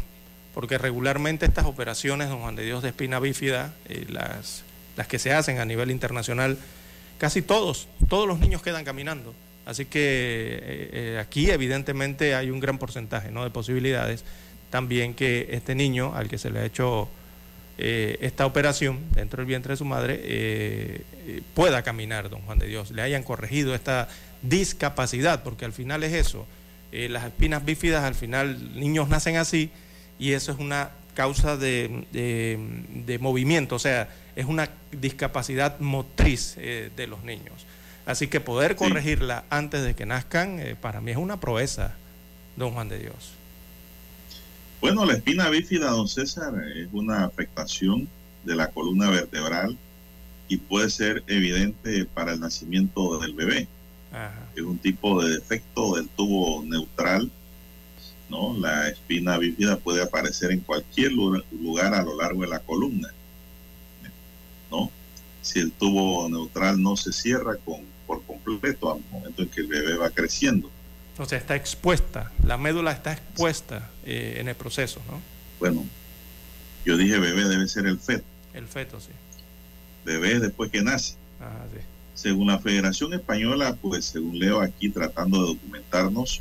Porque regularmente estas operaciones, don Juan de Dios, de espina bífida, las, las que se hacen a nivel internacional, casi todos, todos los niños quedan caminando. Así que eh, eh, aquí evidentemente hay un gran porcentaje ¿no? de posibilidades también que este niño al que se le ha hecho eh, esta operación dentro del vientre de su madre pueda caminar, don Juan de Dios, le hayan corregido esta discapacidad, porque al final es eso. Las espinas bífidas, al final, niños nacen así y eso es una causa de, de- de movimiento, o sea, es una discapacidad motriz de los niños. Así que poder Sí. corregirla antes de que nazcan, eh, para mí es una proeza, don Juan de Dios. Bueno, la espina bífida, don César, es una afectación de la columna vertebral y puede ser evidente para el nacimiento del bebé. Ajá. Es un tipo de defecto del tubo neutral, ¿no? La espina bífida puede aparecer en cualquier lu- lugar a lo largo de la columna, ¿no? Si el tubo neutral no se cierra con, completo al momento en que el bebé va creciendo. O sea, está expuesta, la médula está expuesta eh, en el proceso, ¿no? Bueno, yo dije bebé debe ser el feto, El feto, sí. bebé es después que nace. Ajá, sí. Según la Federación Española, pues según leo aquí tratando de documentarnos,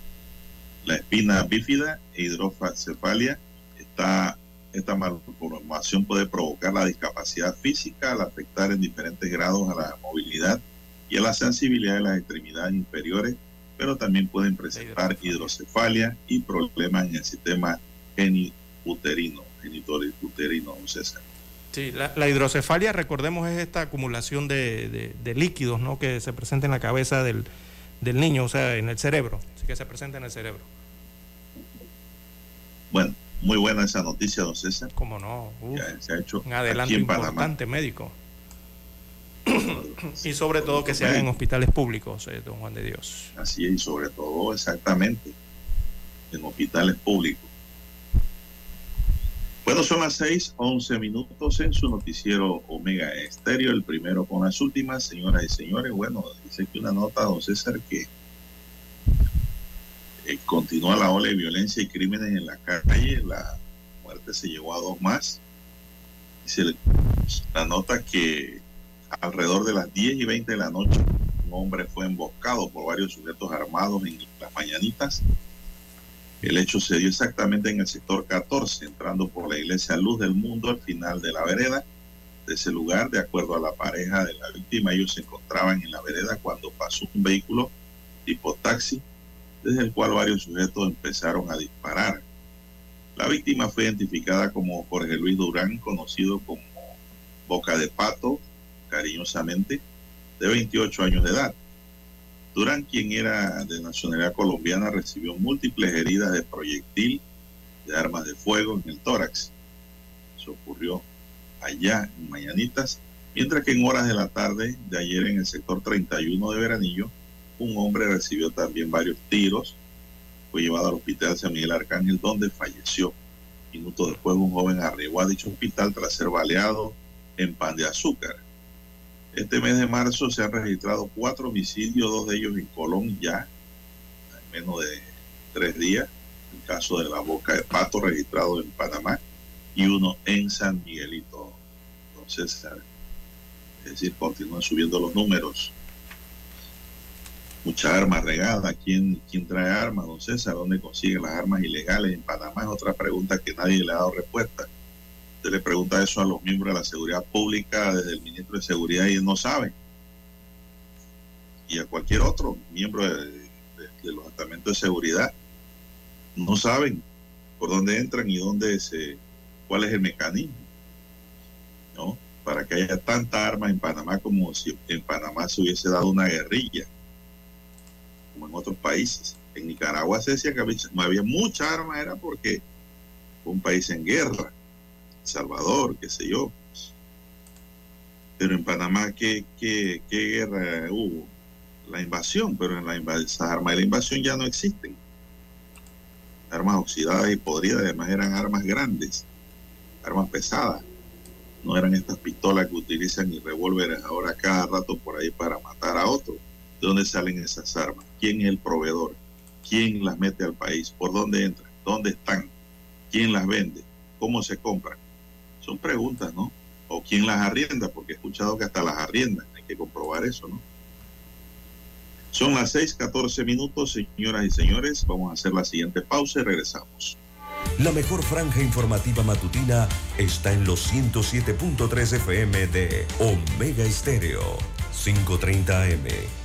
la espina bífida e hidrocefalia está esta malformación puede provocar la discapacidad física al afectar en diferentes grados a la movilidad y a la sensibilidad de las extremidades inferiores, pero también pueden presentar hidrocefalia y problemas en el sistema geniuterino, genitouterino, César. Sí, la, la hidrocefalia, recordemos, es esta acumulación de, de- de líquidos ¿no? que se presenta en la cabeza del, del niño, o sea, en el cerebro, así que se presenta en el cerebro. Bueno, muy buena esa noticia, don César. ¿Cómo no? Uf, Ya se ha hecho un adelanto aquí en Panamá. importante médico. Y sobre todo que se haga en hospitales públicos, eh, don Juan de Dios. Así es, y sobre todo exactamente en hospitales públicos. Bueno, son las 6, 11 minutos en su noticiero Omega Estéreo, el primero con las últimas, señoras y señores. Bueno, dice que una nota, don César, que Eh, continúa la ola de violencia y crímenes en la calle. La muerte se llevó a dos más. Dice la nota que alrededor de las 10 y 20 de la noche, un hombre fue emboscado por varios sujetos armados en las mañanitas. El hecho se dio exactamente en el sector 14, entrando por la iglesia Luz del Mundo al final de la vereda. De ese lugar, de acuerdo a la pareja de la víctima, ellos se encontraban en la vereda cuando pasó un vehículo tipo taxi, desde el cual varios sujetos empezaron a disparar. La víctima fue identificada como Jorge Luis Durán, conocido como Boca de Pato, cariñosamente, de 28 años de edad. Durán, quien era de nacionalidad colombiana, recibió múltiples heridas de proyectil de armas de fuego en el tórax. Eso ocurrió allá en Mañanitas, mientras que en horas de la tarde de ayer en el sector 31 de Veranillo, un hombre recibió también varios tiros, fue llevado al hospital San Miguel Arcángel, donde falleció. Minutos después, un joven arribó a dicho hospital tras ser baleado en pan de azúcar. Este mes de marzo se han registrado cuatro homicidios, dos de ellos en Colón ya, en menos de tres días. El caso de la boca de pato registrado en Panamá y uno en San Miguelito. Entonces, es decir, continúan subiendo los números. Mucha armas regada. ¿Quién, ¿Quién trae armas, don César? ¿Dónde consiguen las armas ilegales en Panamá? Es otra pregunta que nadie le ha dado respuesta le pregunta eso a los miembros de la seguridad pública, desde el ministro de Seguridad, y no saben. Y a cualquier otro miembro de, los estamentos de seguridad, no saben por dónde entran y dónde se, cuál es el mecanismo, ¿no? Para que haya tanta arma en Panamá como si en Panamá se hubiese dado una guerrilla, como en otros países. En Nicaragua se decía que había, había mucha arma, era porque fue un país en guerra Salvador, qué sé yo. Pero en Panamá, ¿qué, guerra hubo? La invasión, pero en la armas de la invasión ya no existen. Armas oxidadas y podridas, además eran armas grandes, armas pesadas. No eran estas pistolas que utilizan y revólveres ahora cada rato por ahí para matar a otros. ¿De dónde salen esas armas? ¿Quién es el proveedor? ¿Quién las mete al país? ¿Por dónde entran? ¿Dónde están? ¿Quién las vende? ¿Cómo se compran? Son preguntas, ¿no? O quién las arrienda, porque he escuchado que hasta las arriendan. Hay que comprobar eso, ¿no? Son las 6:14 minutos, señoras y señores. Vamos a hacer la siguiente pausa y regresamos. La mejor franja informativa matutina está en los 107.3 FM de Omega Estéreo, 530 AM.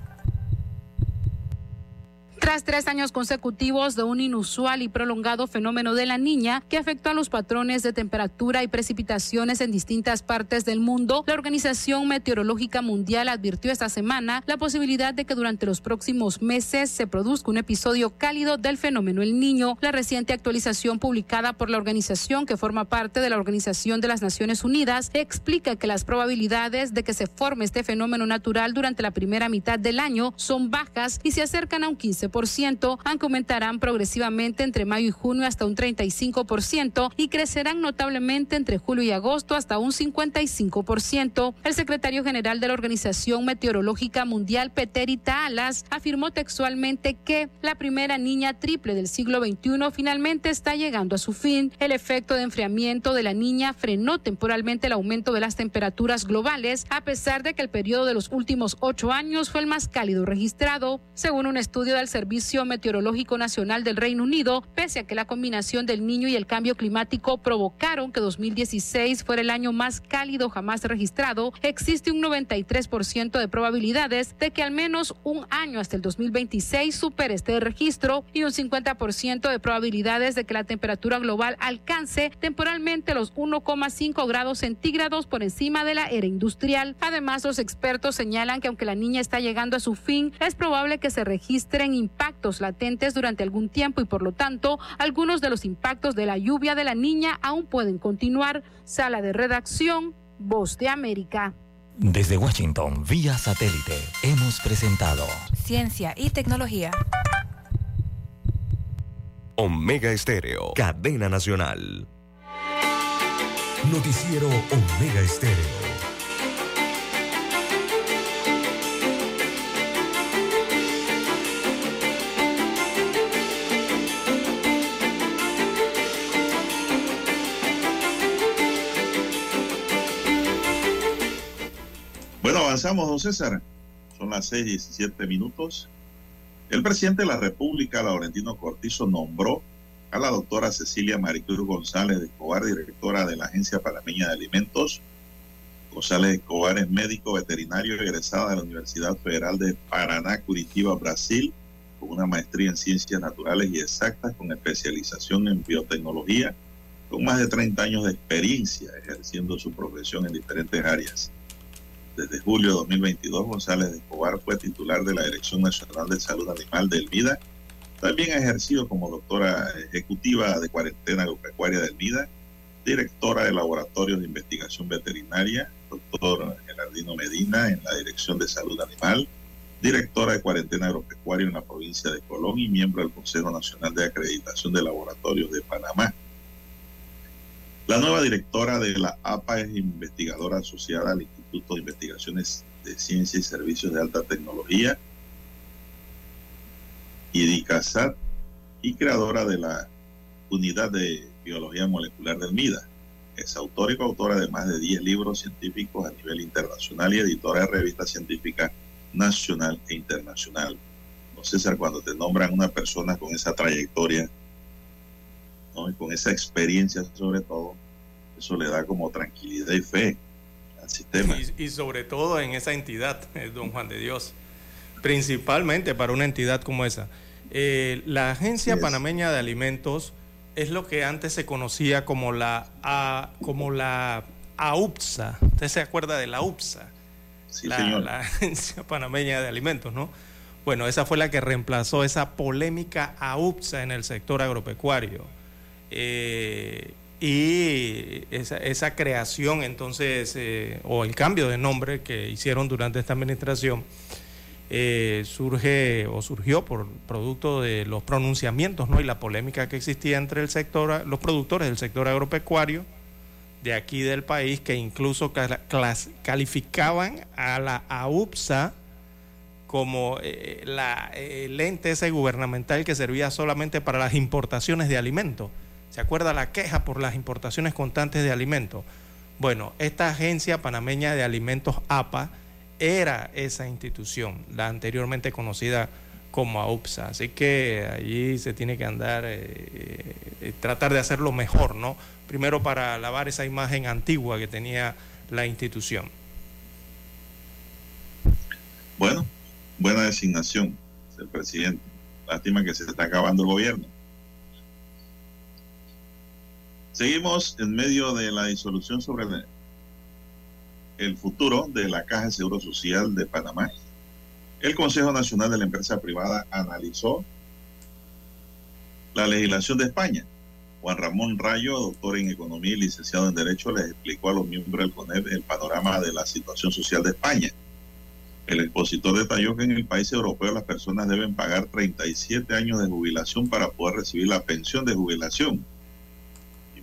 Tras tres años consecutivos de un inusual y prolongado fenómeno de la niña que afectó a los patrones de temperatura y precipitaciones en distintas partes del mundo, la Organización Meteorológica Mundial advirtió esta semana la posibilidad de que durante los próximos meses se produzca un episodio cálido del fenómeno El Niño. La reciente actualización publicada por la organización que forma parte de la Organización de las Naciones Unidas explica que las probabilidades de que se forme este fenómeno natural durante la primera mitad del año son bajas y se acercan a un 15% aunque aumentarán progresivamente entre mayo y junio hasta un 35% y crecerán notablemente entre julio y agosto hasta un 55%. El secretario general de la Organización Meteorológica Mundial, Peterita Alas, afirmó textualmente que la primera niña triple del siglo XXI finalmente está llegando a su fin. El efecto de enfriamiento de la niña frenó temporalmente el aumento de las temperaturas globales, a pesar de que el periodo de los últimos ocho años fue el más cálido registrado. Según un estudio del Servicio Meteorológico Nacional del Reino Unido, pese a que la combinación del niño y el cambio climático provocaron que 2016 fuera el año más cálido jamás registrado, existe un 93% de probabilidades de que al menos un año hasta el 2026 supere este registro y un 50% de probabilidades de que la temperatura global alcance temporalmente los 1,5 grados centígrados por encima de la era industrial. Además, los expertos señalan que aunque la niña está llegando a su fin, es probable que se registren impactos latentes durante algún tiempo y por lo tanto algunos de los impactos de la lluvia de la niña aún pueden continuar. Sala de redacción, Voz de América. Desde Washington, vía satélite, hemos presentado Ciencia y Tecnología. Omega Estéreo, cadena nacional. Noticiero Omega Estéreo. Avanzamos, don César. Son las seis diecisiete minutos. El presidente de la República, Laurentino Cortizo, nombró a la doctora Cecilia Maricruz González Escobar, directora de la Agencia Panameña de Alimentos. González Escobar es médico veterinario egresada de la Universidad Federal de Paraná, Curitiba, Brasil, con una maestría en ciencias naturales y exactas, con especialización en biotecnología, con más de 30 años de experiencia ejerciendo su profesión en diferentes áreas. Desde julio de 2022, González de Escobar fue titular de la Dirección Nacional de Salud Animal del MIDA. También ha ejercido como doctora ejecutiva de cuarentena agropecuaria del MIDA, directora de laboratorios de investigación veterinaria, doctor Gerardino Medina en la Dirección de Salud Animal, directora de cuarentena agropecuaria en la provincia de Colón y miembro del Consejo Nacional de Acreditación de Laboratorios de Panamá. La nueva directora de la APA es investigadora asociada al Instituto de Investigaciones de Ciencia y Servicios de Alta Tecnología, IDICASAT, y creadora de la Unidad de Biología Molecular del MIDA. Es autora y coautora de más de 10 libros científicos a nivel internacional y editora de revistas científicas nacional e internacional. No César, cuando te nombran una persona con esa trayectoria, y con esa experiencia sobre todo, eso le da como tranquilidad y fe sistema. Y, y sobre todo en esa entidad, eh, don Juan de Dios, principalmente para una entidad como esa. Eh, la Agencia Yes. Panameña de Alimentos es lo que antes se conocía como la, A- como la AUPSA. ¿Usted se acuerda de la UPSA? Sí, la, señor. la (laughs) Agencia Panameña de Alimentos, ¿no? Bueno, esa fue la que reemplazó esa polémica AUPSA en el sector agropecuario. Eh, y esa, esa creación, entonces, eh, o el cambio de nombre que hicieron durante esta administración, eh, surge o surgió por producto de los pronunciamientos ¿no? y la polémica que existía entre el sector, los productores del sector agropecuario de aquí del país que incluso calificaban a la AUPSA como eh, la, el ente ese gubernamental que servía solamente para las importaciones de alimentos. ¿Se acuerda la queja por las importaciones constantes de alimentos? Bueno, esta agencia panameña de alimentos APA era esa institución, la anteriormente conocida como AUPSA. Así que allí se tiene que andar, eh, eh, tratar de hacerlo mejor, ¿no? Primero para lavar esa imagen antigua que tenía la institución. Bueno, buena designación del presidente. Lástima que se está acabando el gobierno. Seguimos en medio de la disolución sobre el, futuro de la Caja de Seguro Social de Panamá. El Consejo Nacional de la Empresa Privada analizó la legislación de España. Juan Ramón Rayo, doctor en Economía y licenciado en Derecho, les explicó a los miembros del CONEP el panorama de la situación social de España. El expositor detalló que en el país europeo las personas deben pagar 37 años de jubilación para poder recibir la pensión de jubilación.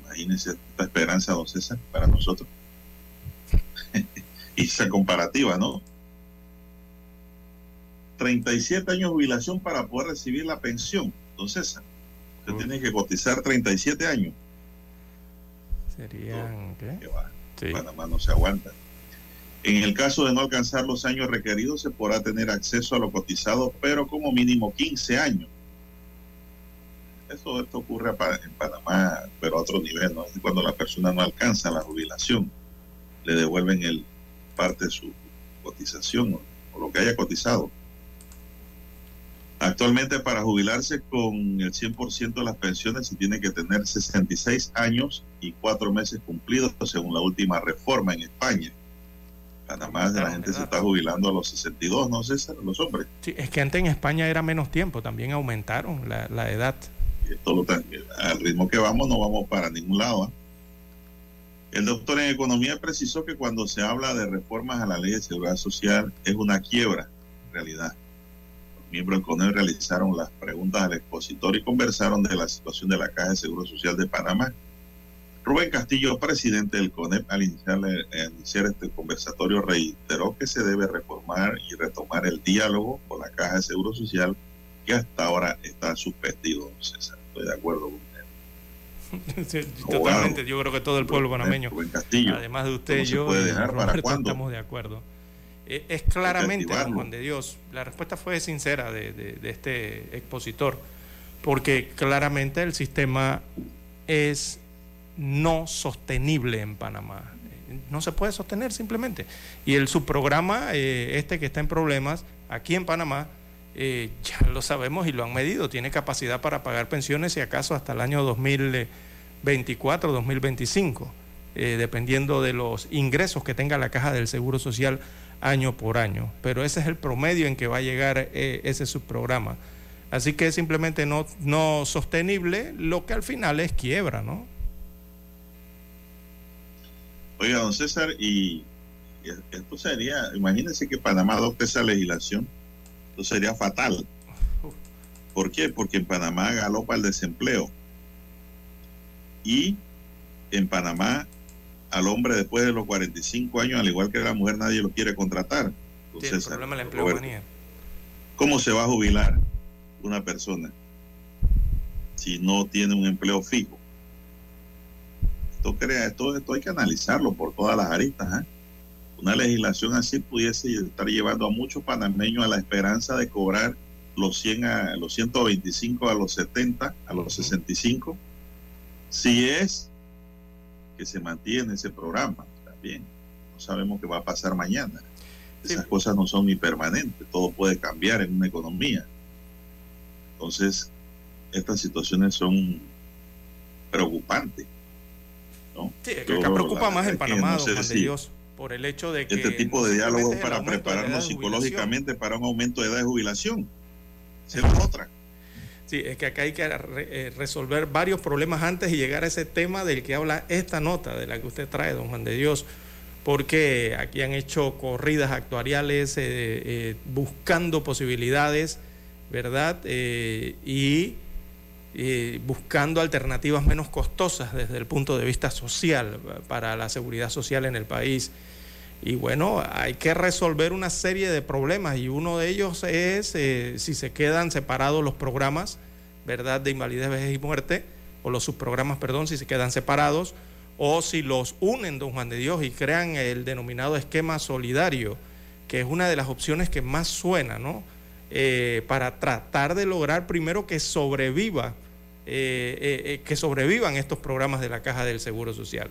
Imagínense esta esperanza, don César, para nosotros. (laughs) y esa comparativa, ¿no? 37 años de jubilación para poder recibir la pensión, don César. Usted tiene que cotizar 37 años. Serían, ¿qué? Que va. Sí. Panamá no se aguanta. En el caso de no alcanzar los años requeridos, se podrá tener acceso a lo cotizado, pero como mínimo 15 años. Eso esto ocurre en Panamá, pero a otro nivel, ¿no? Es cuando la persona no alcanza la jubilación, le devuelven el parte de su cotización o, o lo que haya cotizado. Actualmente para jubilarse con el 100% de las pensiones se tiene que tener 66 años y 4 meses cumplidos según la última reforma en España. Panamá la gente se está jubilando a los 62, no sé, los hombres. Sí, es que antes en España era menos tiempo, también aumentaron la, la edad. Al ritmo que vamos no vamos para ningún lado. ¿eh? El doctor en economía precisó que cuando se habla de reformas a la ley de seguridad social es una quiebra, en realidad. Los miembros del realizaron las preguntas al expositor y conversaron de la situación de la Caja de Seguro Social de Panamá Rubén Castillo, presidente del CONEP, al iniciar, este conversatorio, reiteró que se debe reformar y retomar el diálogo con la Caja de Seguro Social que hasta ahora está suspendido. César, estoy de acuerdo con él. (laughs) totalmente, yo creo que todo el pueblo panameño, además de usted y yo, estamos de acuerdo. Eh, es claramente, Juan de Dios, la respuesta fue sincera de, de este expositor, porque claramente el sistema es no sostenible en Panamá. No se puede sostener simplemente. Y el subprograma, eh, este que está en problemas, aquí en Panamá, eh, ya lo sabemos y lo han medido, tiene capacidad para pagar pensiones y acaso hasta el año 2024, 2025, eh, dependiendo de los ingresos que tenga la caja del Seguro Social año por año. Pero ese es el promedio en que va a llegar ese subprograma. Así que es simplemente no, no sostenible, lo que al final es quiebra, ¿no? Oiga, don César, y, esto sería, imagínense que Panamá adopte esa legislación, esto sería fatal. ¿Por qué? Porque en Panamá galopa el desempleo. Y en Panamá al hombre después de los 45 años, al igual que la mujer, nadie lo quiere contratar. ¿Cómo se va a jubilar una persona si no tiene un empleo fijo? esto, crea, esto, esto hay que analizarlo por todas las aristas. ¿eh? Una legislación así pudiese estar llevando a muchos panameños a la esperanza de cobrar los 100 a los 125 a los 70, a los 65, si es que se mantiene ese programa también. No sabemos qué va a pasar mañana. Esas cosas no son ni permanentes, todo puede cambiar en una economía. Entonces, estas situaciones son preocupantes. Sí, que acá preocupa más en Panamá, don Juan de Dios, por el hecho de que... Este tipo de diálogo para prepararnos psicológicamente para un aumento de edad de jubilación. Esa es otra. Sí, es que acá hay que eh, resolver varios problemas antes y llegar a ese tema del que habla esta nota, de la que usted trae, don Juan de Dios, porque aquí han hecho corridas actuariales eh, eh, buscando posibilidades, ¿verdad? y buscando alternativas menos costosas desde el punto de vista social para la seguridad social en el país. Y bueno, hay que resolver una serie de problemas y uno de ellos es eh, si se quedan separados los programas, ¿verdad?, de invalidez, vejez y muerte, o los subprogramas, perdón, si se quedan separados, o si los unen, don Juan de Dios, y crean el denominado esquema solidario, que es una de las opciones que más suena, ¿no? Eh, para tratar de lograr primero que sobreviva eh, eh, eh, que sobrevivan estos programas de la Caja del Seguro Social.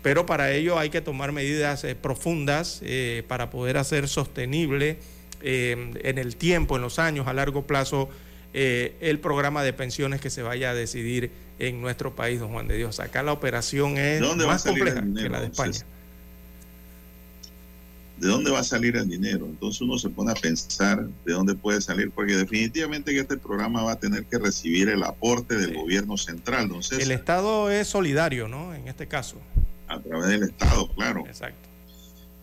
Pero para ello hay que tomar medidas profundas para poder hacer sostenible en el tiempo, en los años, a largo plazo, el programa de pensiones que se vaya a decidir en nuestro país, don Juan de Dios. Acá la operación es más compleja que la de España. ¿De dónde va a salir el dinero? Entonces uno se pone a pensar de dónde puede salir, porque definitivamente este programa va a tener que recibir el aporte del gobierno central. Entonces, el Estado es solidario, ¿no? En este caso. A través del Estado, claro. Exacto.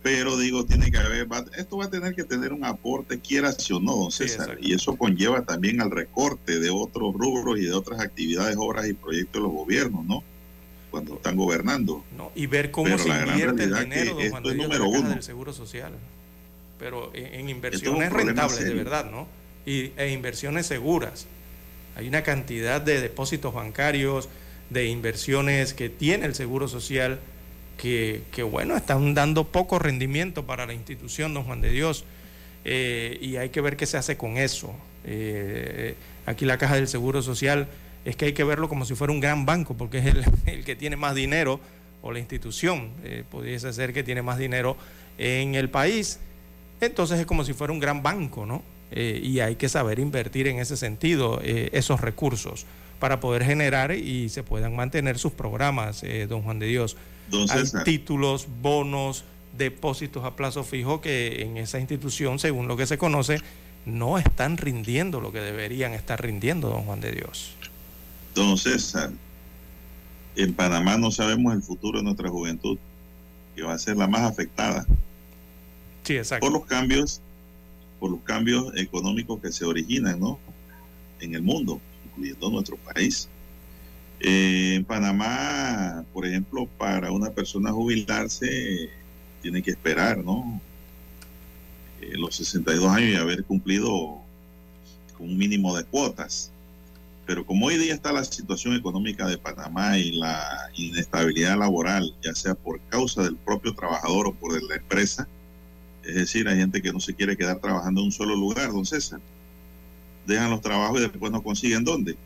Pero digo, tiene que haber, esto va a tener que tener un aporte, quiera o no, don César. y eso conlleva también al recorte de otros rubros y de otras actividades, obras y proyectos de los gobiernos, ¿no? Cuando están gobernando. No, y ver cómo se invierte el dinero cuando número uno. del Seguro Social. Pero en, inversiones rentables, de verdad, ¿no? Y, e inversiones seguras. Hay una cantidad de depósitos bancarios, de inversiones que tiene el Seguro Social que, que bueno, están dando poco rendimiento para la institución, don Juan de Dios. Eh, y hay que ver qué se hace con eso. Eh, aquí la Caja del Seguro Social es que hay que verlo como si fuera un gran banco, porque es (laughs) el, que tiene más dinero, o la institución, eh, pudiese ser que tiene más dinero en el país. Entonces es como si fuera un gran banco, ¿no? Eh, y hay que saber invertir en ese sentido eh, esos recursos para poder generar y se puedan mantener sus programas, don Juan de Dios. hay títulos, bonos depósitos a plazo fijo que en esa institución, según lo que se conoce, no están rindiendo lo que deberían estar rindiendo, don Juan de Dios. Don César, en Panamá no sabemos el futuro de nuestra juventud, que va a ser la más afectada. Sí, exacto. Por los cambios, por los cambios económicos que se originan, ¿no? En el mundo, incluyendo nuestro país. Eh, en Panamá, por ejemplo, para una persona jubilarse, tiene que esperar, ¿no? Eh, los 62 años y haber cumplido con un mínimo de cuotas. Pero como hoy día está la situación económica de Panamá y la inestabilidad laboral, ya sea por causa del propio trabajador o por la empresa, es decir, hay gente que no se quiere quedar trabajando en un solo lugar, don César. Dejan los trabajos y después no consiguen dónde.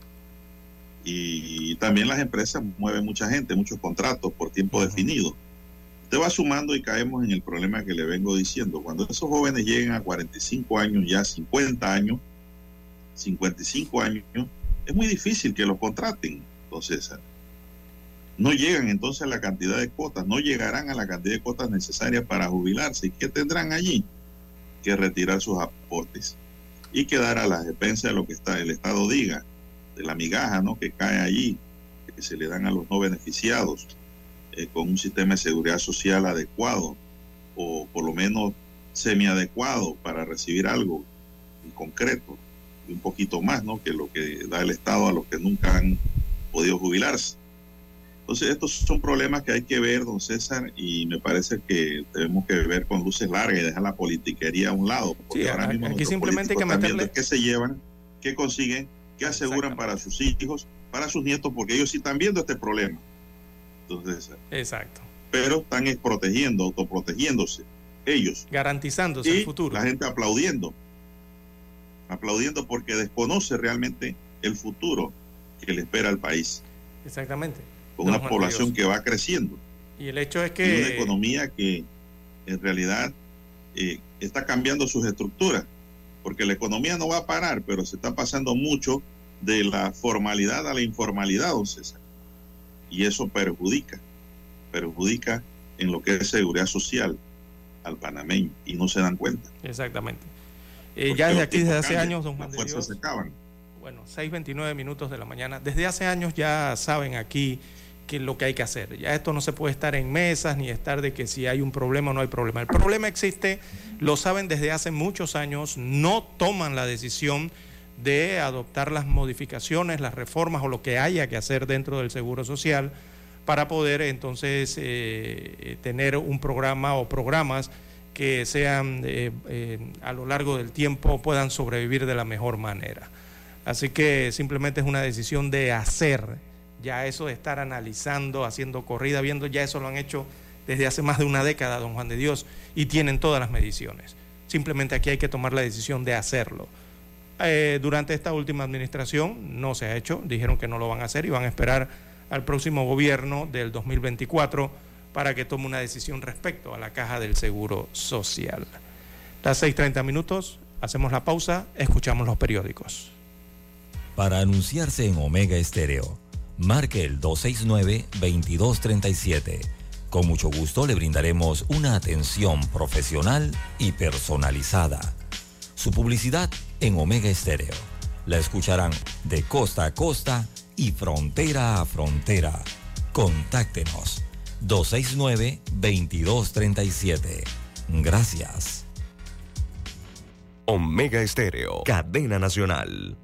Y también las empresas mueven mucha gente, muchos contratos por tiempo definido. Usted va sumando y caemos en el problema que le vengo diciendo. Cuando esos jóvenes lleguen a 45 años, ya 50 años, 55 años, es muy difícil que los contraten, don César. No llegan entonces a la cantidad de cuotas, no llegarán a la cantidad de cuotas necesarias para jubilarse. ¿Y qué tendrán allí? Que retirar sus aportes y quedar a la defensa de lo que está, el Estado diga de la migaja ¿no? que cae allí, que se le dan a los no beneficiados eh, con un sistema de seguridad social adecuado o por lo menos semiadecuado para recibir algo en concreto un poquito más ¿no? que lo que da el Estado a los que nunca han podido jubilarse. Entonces, estos son problemas que hay que ver, don César, y me parece que tenemos que ver con luces largas y dejar la politiquería a un lado. Porque Sí, ahora mismo aquí simplemente hay que meterle- qué se llevan, qué consiguen, qué aseguran para sus hijos, para sus nietos, porque ellos sí están viendo este problema. Entonces, Exacto. pero están es protegiendo, autoprotegiéndose, ellos. Garantizándose y el futuro. la gente aplaudiendo, aplaudiendo porque desconoce realmente el futuro que le espera al país, Exactamente. con Don una población que va creciendo. Y el hecho es y una que economía que en realidad eh, está cambiando sus estructuras, porque la economía no va a parar, pero se está pasando mucho de la formalidad a la informalidad, don César. Y eso perjudica, perjudica en lo que es seguridad social al panameño y no se dan cuenta. Exactamente. Eh, ya desde aquí, desde hace años, don Juan de Dios, se acaban. bueno, 6.29 minutos de la mañana, desde hace años ya saben aquí que lo que hay que hacer. Ya esto no se puede estar en mesas ni estar de que si hay un problema o no hay problema. El problema existe, lo saben desde hace muchos años, no toman la decisión de adoptar las modificaciones, las reformas o lo que haya que hacer dentro del Seguro Social para poder entonces eh, eh, tener un programa o programas que sean eh, eh, a lo largo del tiempo puedan sobrevivir de la mejor manera. Así que simplemente es una decisión de hacer. Ya eso de estar analizando, haciendo corrida, viendo, ya eso lo han hecho desde hace más de una década, don Juan de Dios, y tienen todas las mediciones. Simplemente aquí hay que tomar la decisión de hacerlo. Eh, durante esta última administración no se ha hecho, dijeron que no lo van a hacer y van a esperar al próximo gobierno del 2024 para que tome una decisión respecto a la caja del Seguro Social. Las 6.30 minutos, hacemos la pausa, escuchamos los periódicos. Para anunciarse en Omega Estéreo, marque el 269-2237. Con mucho gusto le brindaremos una atención profesional y personalizada. Su publicidad en Omega Estéreo. La escucharán de costa a costa y frontera a frontera. Contáctenos 269-2237. Gracias. Omega Estéreo, cadena nacional.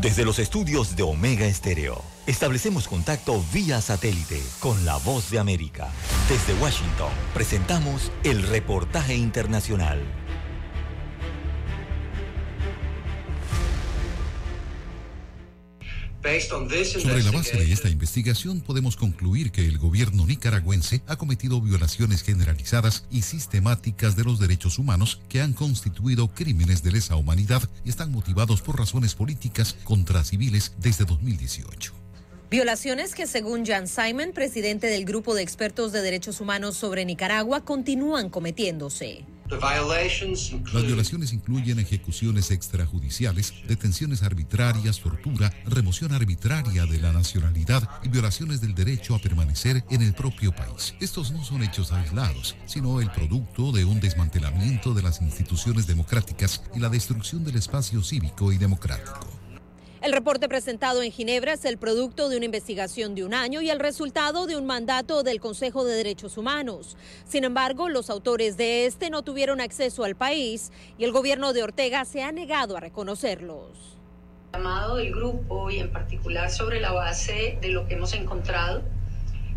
Desde los estudios de Omega Estéreo, establecemos contacto vía satélite con la voz de América. Desde Washington, presentamos el reportaje internacional. Sobre la base de esta investigación podemos concluir que el gobierno nicaragüense ha cometido violaciones generalizadas y sistemáticas de los derechos humanos que han constituido crímenes de lesa humanidad y están motivados por razones políticas contra civiles desde 2018. Violaciones que según Jan Simon, presidente del Grupo de Expertos de Derechos Humanos sobre Nicaragua, continúan cometiéndose. Las violaciones incluyen ejecuciones extrajudiciales, detenciones arbitrarias, tortura, remoción arbitraria de la nacionalidad y violaciones del derecho a permanecer en el propio país. Estos no son hechos aislados, sino el producto de un desmantelamiento de las instituciones democráticas y la destrucción del espacio cívico y democrático. El reporte presentado en Ginebra es el producto de una investigación de un año y el resultado de un mandato del Consejo de Derechos Humanos. Sin embargo, los autores de este no tuvieron acceso al país y el gobierno de Ortega se ha negado a reconocerlos. llamado del grupo y en particular sobre la base de lo que hemos encontrado,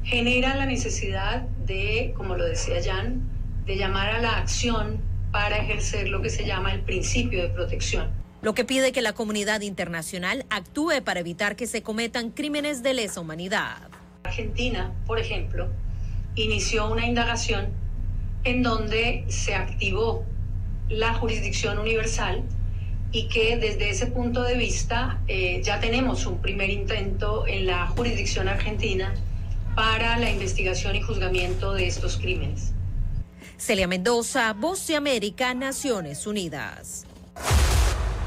genera la necesidad de, como lo decía Jan, de llamar a la acción para ejercer lo que se llama el principio de protección lo que pide que la comunidad internacional actúe para evitar que se cometan crímenes de lesa humanidad. Argentina, por ejemplo, inició una indagación en donde se activó la jurisdicción universal y que desde ese punto de vista eh, ya tenemos un primer intento en la jurisdicción argentina para la investigación y juzgamiento de estos crímenes. Celia Mendoza, Voz de América, Naciones Unidas.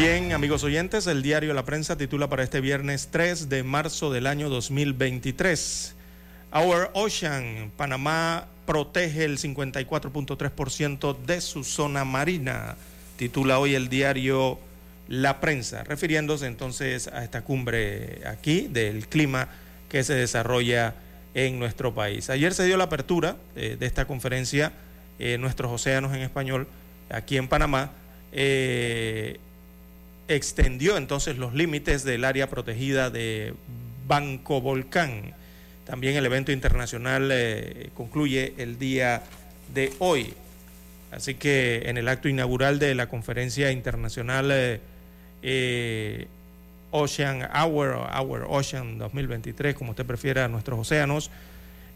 Bien, amigos oyentes, el diario La Prensa titula para este viernes 3 de marzo del año 2023. Our Ocean, Panamá protege el 54.3% de su zona marina, titula hoy el diario La Prensa, refiriéndose entonces a esta cumbre aquí del clima que se desarrolla en nuestro país. Ayer se dio la apertura eh, de esta conferencia, eh, Nuestros Océanos en Español, aquí en Panamá. Eh, extendió entonces los límites del área protegida de Banco Volcán. También el evento internacional eh, concluye el día de hoy. Así que en el acto inaugural de la conferencia internacional eh, eh, Ocean Hour, Hour Ocean 2023, como usted prefiera, nuestros océanos,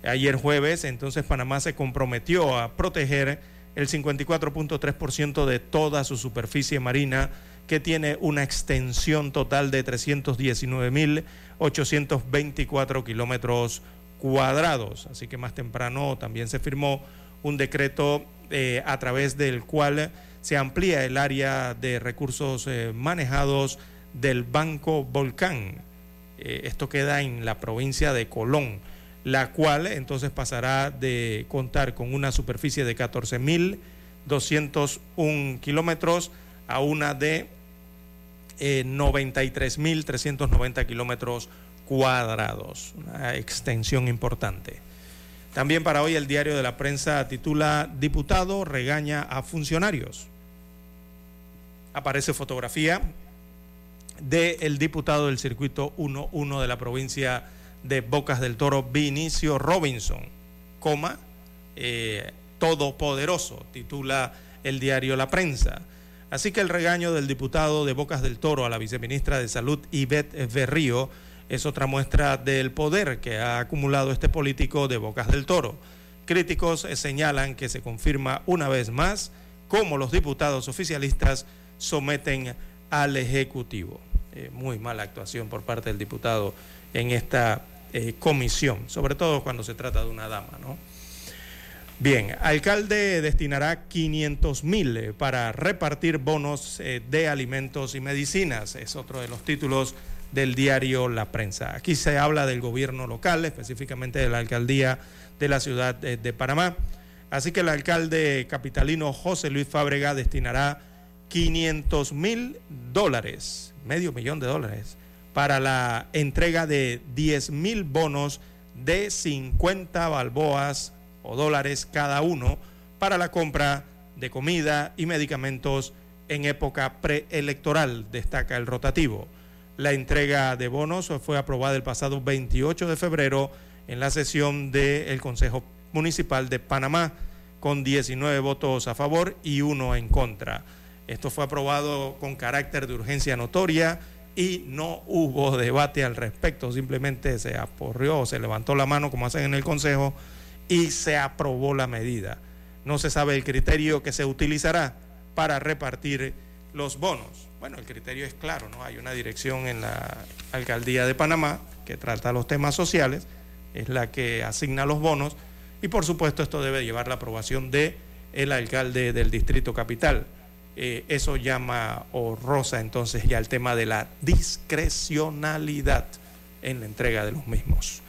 ayer jueves, entonces Panamá se comprometió a proteger el 54.3% de toda su superficie marina que tiene una extensión total de 319.824 kilómetros cuadrados. Así que más temprano también se firmó un decreto eh, a través del cual se amplía el área de recursos eh, manejados del Banco Volcán. Eh, esto queda en la provincia de Colón, la cual entonces pasará de contar con una superficie de 14.201 kilómetros a una de eh, 93.390 kilómetros cuadrados, una extensión importante. También para hoy el diario de la prensa titula Diputado regaña a funcionarios. Aparece fotografía del diputado del circuito 11 de la provincia de Bocas del Toro, Vinicio Robinson, coma, eh, todopoderoso, titula el diario La Prensa. Así que el regaño del diputado de Bocas del Toro a la viceministra de Salud, Ivette Berrío, es otra muestra del poder que ha acumulado este político de Bocas del Toro. Críticos señalan que se confirma una vez más cómo los diputados oficialistas someten al Ejecutivo. Eh, muy mala actuación por parte del diputado en esta eh, comisión, sobre todo cuando se trata de una dama, ¿no? Bien, alcalde destinará 500 mil eh, para repartir bonos eh, de alimentos y medicinas. Es otro de los títulos del diario La Prensa. Aquí se habla del gobierno local, específicamente de la alcaldía de la ciudad de, Panamá. Así que el alcalde capitalino José Luis Fábrega destinará 500 mil dólares, medio millón de dólares, para la entrega de 10 mil bonos de 50 balboas o dólares cada uno para la compra de comida y medicamentos en época preelectoral, destaca el rotativo. La entrega de bonos fue aprobada el pasado 28 de febrero en la sesión del Consejo Municipal de Panamá, con 19 votos a favor y uno en contra. Esto fue aprobado con carácter de urgencia notoria y no hubo debate al respecto, simplemente se aporrió, se levantó la mano como hacen en el Consejo y se aprobó la medida. No se sabe el criterio que se utilizará para repartir los bonos. Bueno, el criterio es claro, ¿no? Hay una dirección en la alcaldía de Panamá que trata los temas sociales, es la que asigna los bonos y por supuesto esto debe llevar la aprobación de el alcalde del distrito capital. Eh, eso llama o rosa entonces ya el tema de la discrecionalidad en la entrega de los mismos.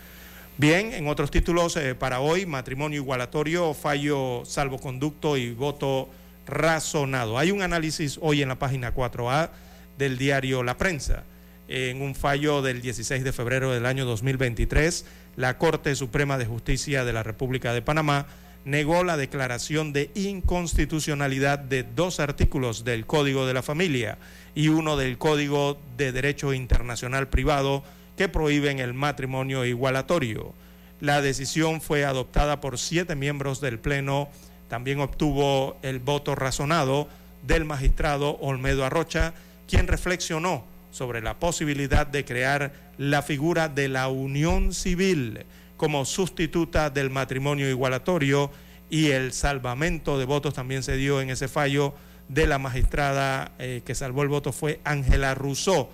Bien, en otros títulos eh, para hoy, matrimonio igualatorio, fallo salvoconducto y voto razonado. Hay un análisis hoy en la página 4A del diario La Prensa. En un fallo del 16 de febrero del año 2023, la Corte Suprema de Justicia de la República de Panamá negó la declaración de inconstitucionalidad de dos artículos del Código de la Familia y uno del Código de Derecho Internacional Privado que prohíben el matrimonio igualatorio. La decisión fue adoptada por siete miembros del Pleno. También obtuvo el voto razonado del magistrado Olmedo Arrocha, quien reflexionó sobre la posibilidad de crear la figura de la unión civil como sustituta del matrimonio igualatorio y el salvamento de votos también se dio en ese fallo de la magistrada eh, que salvó el voto fue Ángela Rousseau,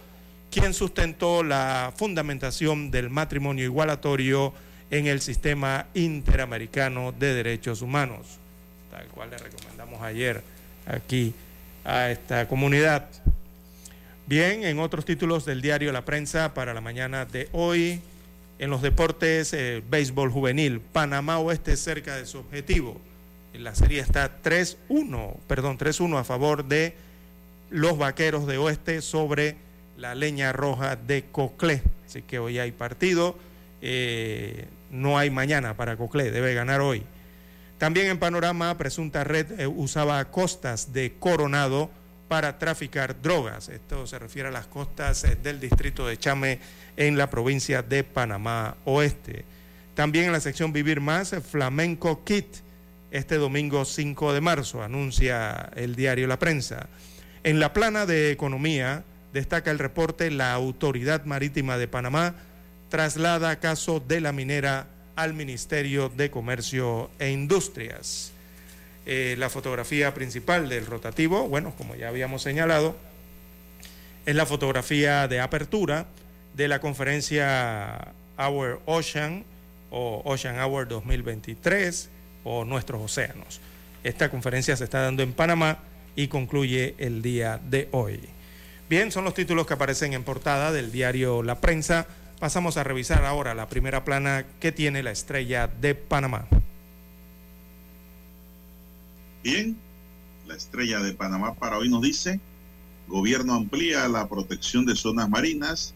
quien sustentó la fundamentación del matrimonio igualatorio en el sistema interamericano de derechos humanos, tal cual le recomendamos ayer aquí a esta comunidad. Bien, en otros títulos del diario La Prensa para la mañana de hoy, en los deportes, eh, béisbol juvenil, Panamá Oeste cerca de su objetivo. La serie está 3-1, perdón, 3-1 a favor de los vaqueros de Oeste sobre la leña roja de Coclé. Así que hoy hay partido. Eh, no hay mañana para Coclé, debe ganar hoy. También en panorama, presunta red eh, usaba costas de Coronado para traficar drogas. Esto se refiere a las costas eh, del distrito de Chame en la provincia de Panamá Oeste. También en la sección Vivir Más, Flamenco Kit, este domingo 5 de marzo, anuncia el diario La Prensa. En la plana de economía, destaca el reporte, la Autoridad Marítima de Panamá traslada caso de la minera al Ministerio de Comercio e Industrias. Eh, la fotografía principal del rotativo, bueno, como ya habíamos señalado, es la fotografía de apertura de la conferencia Our Ocean o Ocean Hour 2023 o Nuestros Océanos. Esta conferencia se está dando en Panamá y concluye el día de hoy. Bien, son los títulos que aparecen en portada del diario La Prensa. Pasamos a revisar ahora la primera plana que tiene la estrella de Panamá. Bien, la estrella de Panamá para hoy nos dice, gobierno amplía la protección de zonas marinas,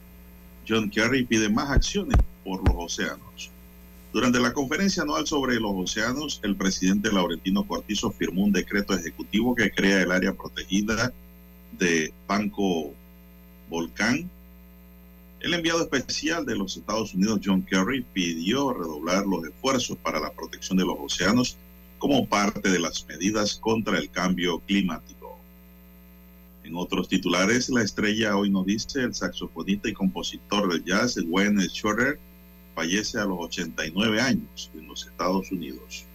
John Kerry pide más acciones por los océanos. Durante la conferencia anual sobre los océanos, el presidente Laurentino Cortizo firmó un decreto ejecutivo que crea el área protegida de Banco Volcán. El enviado especial de los Estados Unidos, John Kerry, pidió redoblar los esfuerzos para la protección de los océanos como parte de las medidas contra el cambio climático. En otros titulares, la estrella hoy nos dice el saxofonista y compositor de jazz Wayne Shorter fallece a los 89 años en los Estados Unidos.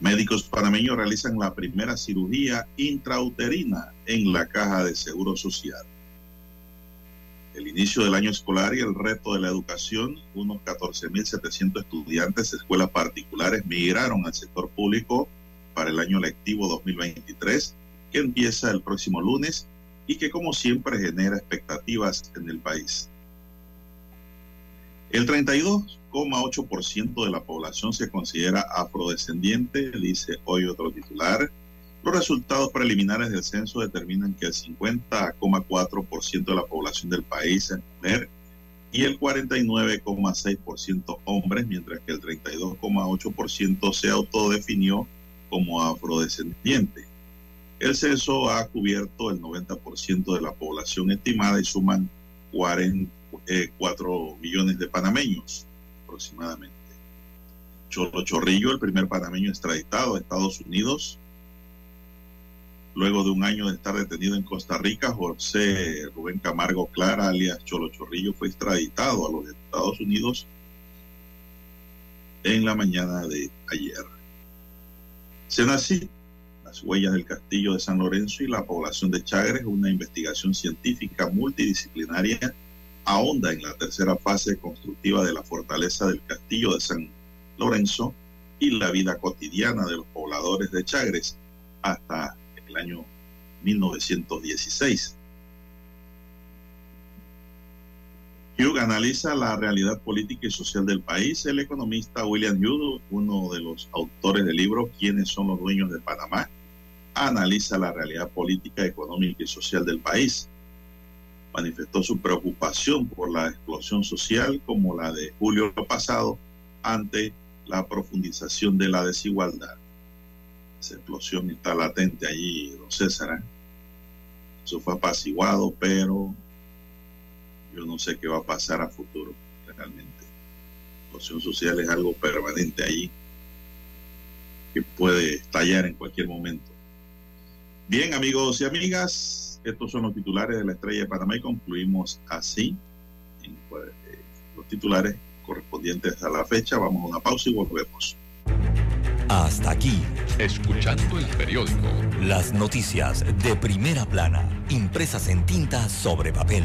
Médicos panameños realizan la primera cirugía intrauterina en la caja de seguro social el inicio del año escolar y el reto de la educación, unos 14.700 estudiantes de escuelas particulares migraron al sector público para el año lectivo 2023, que empieza el próximo lunes y que como siempre genera expectativas en el país. El 32,8% de la población se considera afrodescendiente, dice hoy otro titular. Los resultados preliminares del censo determinan que el 50,4% de la población del país es mujer y el 49,6% hombres, mientras que el 32,8% se autodefinió como afrodescendiente. El censo ha cubierto el 90% de la población estimada y suman 44 millones de panameños aproximadamente. Cholo Chorrillo, el primer panameño extraditado a Estados Unidos, luego de un año de estar detenido en Costa Rica, José Rubén Camargo Clara, alias Cholo Chorrillo, fue extraditado a los Estados Unidos en la mañana de ayer. Se nací las huellas del castillo de San Lorenzo y la población de Chagres, una investigación científica multidisciplinaria ahonda en la tercera fase constructiva de la fortaleza del castillo de San Lorenzo y la vida cotidiana de los pobladores de Chagres hasta el año 1916. Hugh analiza la realidad política y social del país. El economista William Hugh, uno de los autores del libro ¿Quiénes son los dueños de Panamá?, analiza la realidad política, económica y social del país. Manifestó su preocupación por la explosión social como la de julio pasado ante la profundización de la desigualdad. Esa explosión está latente allí, don César. ¿eh? Eso fue apaciguado, pero yo no sé qué va a pasar a futuro realmente. La explosión social es algo permanente allí que puede estallar en cualquier momento. Bien, amigos y amigas, estos son los titulares de la Estrella de Panamá y concluimos así en, pues, eh, los titulares correspondientes a la fecha. Vamos a una pausa y volvemos. Hasta aquí, escuchando el periódico. Las noticias de primera plana, impresas en tinta sobre papel.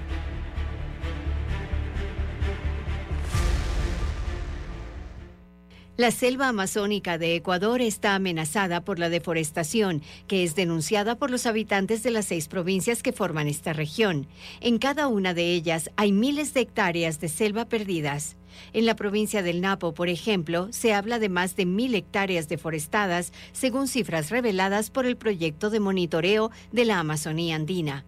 La selva amazónica de Ecuador está amenazada por la deforestación, que es denunciada por los habitantes de las seis provincias que forman esta región. En cada una de ellas hay miles de hectáreas de selva perdidas. En la provincia del Napo, por ejemplo, se habla de más de mil hectáreas deforestadas, según cifras reveladas por el proyecto de monitoreo de la Amazonía andina.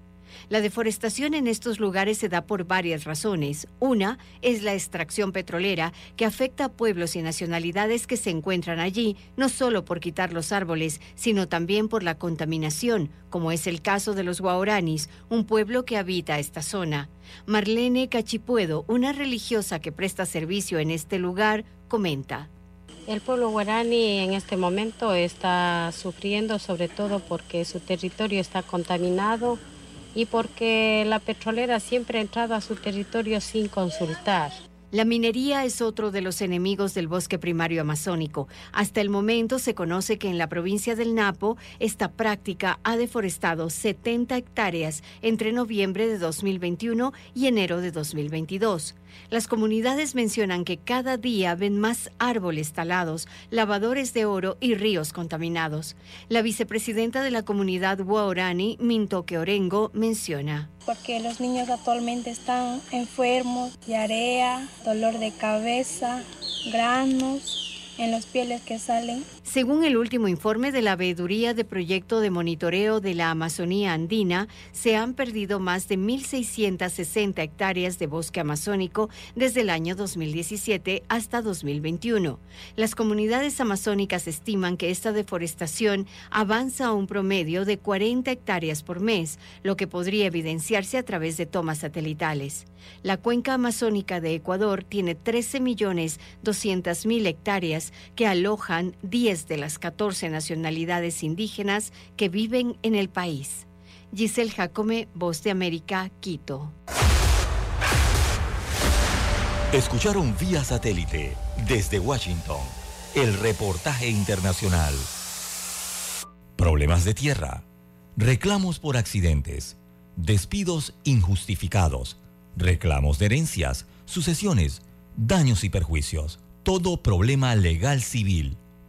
La deforestación en estos lugares se da por varias razones. Una es la extracción petrolera, que afecta a pueblos y nacionalidades que se encuentran allí, no solo por quitar los árboles, sino también por la contaminación, como es el caso de los guaoranis, un pueblo que habita esta zona. Marlene Cachipuedo, una religiosa que presta servicio en este lugar, comenta. El pueblo guaraní en este momento está sufriendo sobre todo porque su territorio está contaminado y porque la petrolera siempre ha entrado a su territorio sin consultar. La minería es otro de los enemigos del bosque primario amazónico. Hasta el momento se conoce que en la provincia del Napo esta práctica ha deforestado 70 hectáreas entre noviembre de 2021 y enero de 2022. Las comunidades mencionan que cada día ven más árboles talados, lavadores de oro y ríos contaminados. La vicepresidenta de la comunidad Guaorani, Mintoque Orengo, menciona. Porque los niños actualmente están enfermos, diarrea, dolor de cabeza, granos en las pieles que salen. Según el último informe de la Veeduría de Proyecto de Monitoreo de la Amazonía Andina, se han perdido más de 1.660 hectáreas de bosque amazónico desde el año 2017 hasta 2021. Las comunidades amazónicas estiman que esta deforestación avanza a un promedio de 40 hectáreas por mes, lo que podría evidenciarse a través de tomas satelitales. La cuenca amazónica de Ecuador tiene 13.200.000 hectáreas que alojan 10 de las 14 nacionalidades indígenas que viven en el país. Giselle Jacome, Voz de América, Quito. Escucharon vía satélite desde Washington el reportaje internacional. Problemas de tierra, reclamos por accidentes, despidos injustificados, reclamos de herencias, sucesiones, daños y perjuicios. Todo problema legal civil,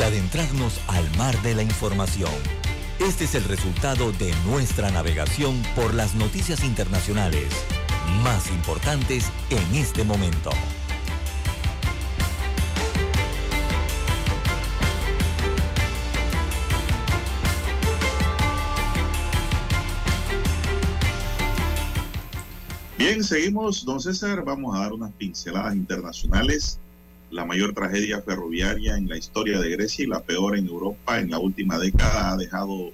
de adentrarnos al mar de la información. Este es el resultado de nuestra navegación por las noticias internacionales más importantes en este momento. Bien, seguimos, don César. Vamos a dar unas pinceladas internacionales. La mayor tragedia ferroviaria en la historia de Grecia y la peor en Europa en la última década ha dejado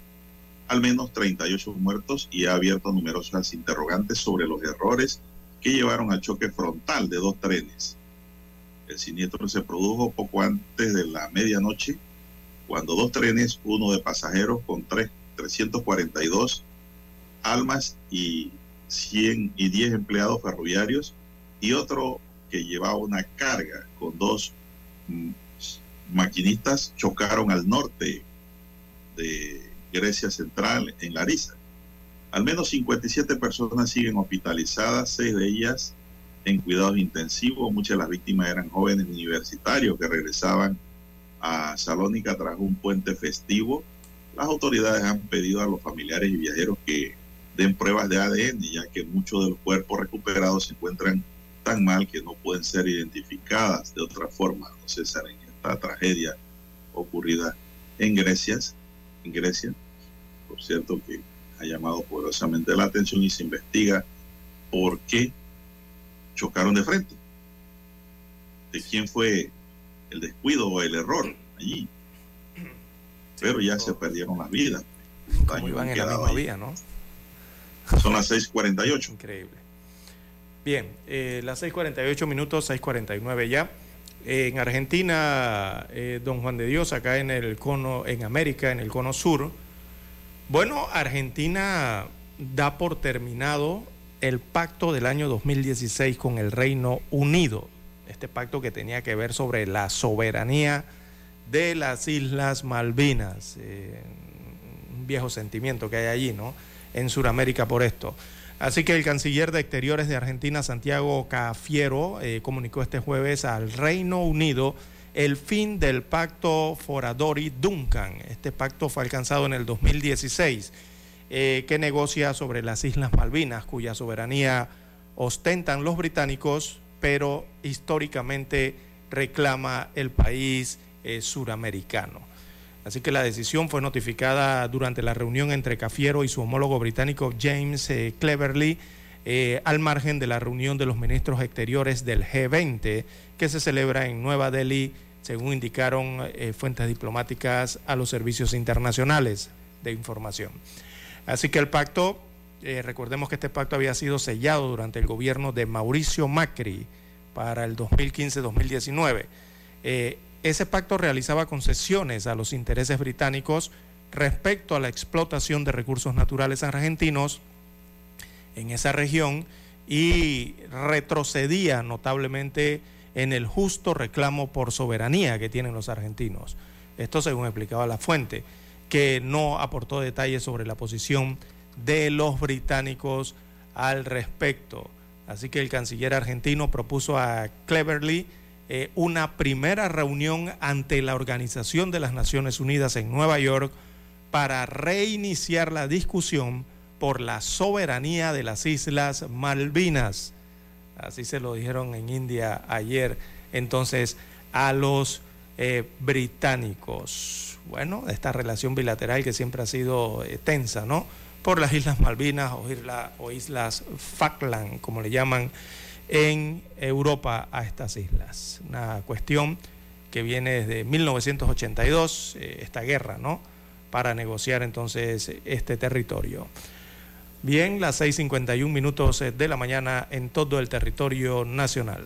al menos 38 muertos y ha abierto numerosas interrogantes sobre los errores que llevaron al choque frontal de dos trenes. El siniestro se produjo poco antes de la medianoche, cuando dos trenes, uno de pasajeros con tres, 342 almas y 100 y 10 empleados ferroviarios, y otro que llevaba una carga con dos mm, maquinistas, chocaron al norte de Grecia Central, en Larissa. Al menos 57 personas siguen hospitalizadas, seis de ellas en cuidados intensivos. Muchas de las víctimas eran jóvenes universitarios que regresaban a Salónica tras un puente festivo. Las autoridades han pedido a los familiares y viajeros que den pruebas de ADN, ya que muchos de los cuerpos recuperados se encuentran tan mal que no pueden ser identificadas de otra forma, no César, en esta tragedia ocurrida en Grecia, en Grecia, por cierto que ha llamado poderosamente la atención y se investiga por qué chocaron de frente, de quién fue el descuido o el error allí. Pero ya se perdieron las vidas. Como iban en la misma vía, ¿no? Son las 6:48. Increíble. Bien, eh, las 6:48 minutos, 6:49 ya. Eh, en Argentina, eh, don Juan de Dios, acá en el cono, en América, en el cono sur. Bueno, Argentina da por terminado el pacto del año 2016 con el Reino Unido. Este pacto que tenía que ver sobre la soberanía de las Islas Malvinas. un viejo sentimiento que hay allí, ¿no? en Sudamérica por esto. Así que el canciller de Exteriores de Argentina, Santiago Cafiero, eh, comunicó este jueves al Reino Unido el fin del pacto Foradori-Duncan. Este pacto fue alcanzado en el 2016, eh, que negocia sobre las Islas Malvinas, cuya soberanía ostentan los británicos, pero históricamente reclama el país eh, suramericano. Así que la decisión fue notificada durante la reunión entre Cafiero y su homólogo británico James eh, Cleverly, eh, al margen de la reunión de los ministros exteriores del G20, que se celebra en Nueva Delhi, según indicaron eh, fuentes diplomáticas a los servicios internacionales de información. Así que el pacto, recordemos que este pacto había sido sellado durante el gobierno de Mauricio Macri para el 2015-2019 ese pacto realizaba concesiones a los intereses británicos respecto a la explotación de recursos naturales argentinos en esa región y retrocedía notablemente en el justo reclamo por soberanía que tienen los argentinos. Esto según explicaba la fuente, que no aportó detalles sobre la posición de los británicos al respecto. Así que el canciller argentino propuso a Cleverly eh, una primera reunión ante la Organización de las Naciones Unidas en Nueva York para reiniciar la discusión por la soberanía de las Islas Malvinas. Así se lo dijeron en India ayer. Entonces, a los eh, británicos. Bueno, esta relación bilateral que siempre ha sido eh, tensa, ¿no? Por las Islas Malvinas o, o Islas Falkland, como le llaman en Europa a estas islas. Una cuestión que viene desde 1982, eh, esta guerra, ¿no? Para negociar entonces este territorio. Bien, las 6.51 minutos de la mañana en todo el territorio nacional.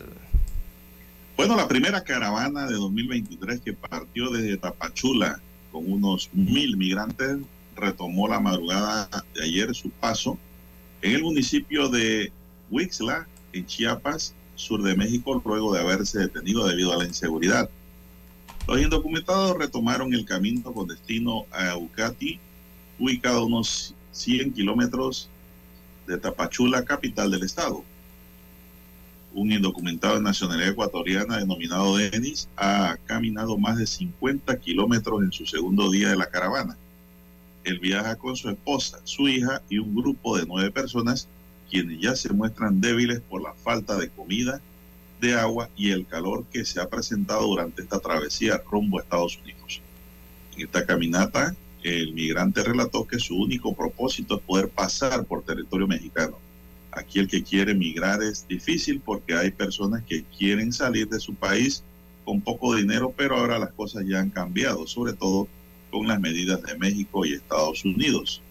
Bueno, la primera caravana de 2023 que partió desde Tapachula con unos mil migrantes retomó la madrugada de ayer su paso en el municipio de Huixla, en Chiapas, sur de México, luego de haberse detenido debido a la inseguridad. Los indocumentados retomaron el camino con destino a Ucati, ubicado a unos 100 kilómetros de Tapachula, capital del estado. Un indocumentado de nacionalidad ecuatoriana denominado Denis ha caminado más de 50 kilómetros en su segundo día de la caravana. Él viaja con su esposa, su hija y un grupo de nueve personas quienes ya se muestran débiles por la falta de comida, de agua y el calor que se ha presentado durante esta travesía rumbo a Estados Unidos. En esta caminata, el migrante relató que su único propósito es poder pasar por territorio mexicano. Aquí el que quiere migrar es difícil porque hay personas que quieren salir de su país con poco dinero, pero ahora las cosas ya han cambiado, sobre todo con las medidas de México y Estados Unidos.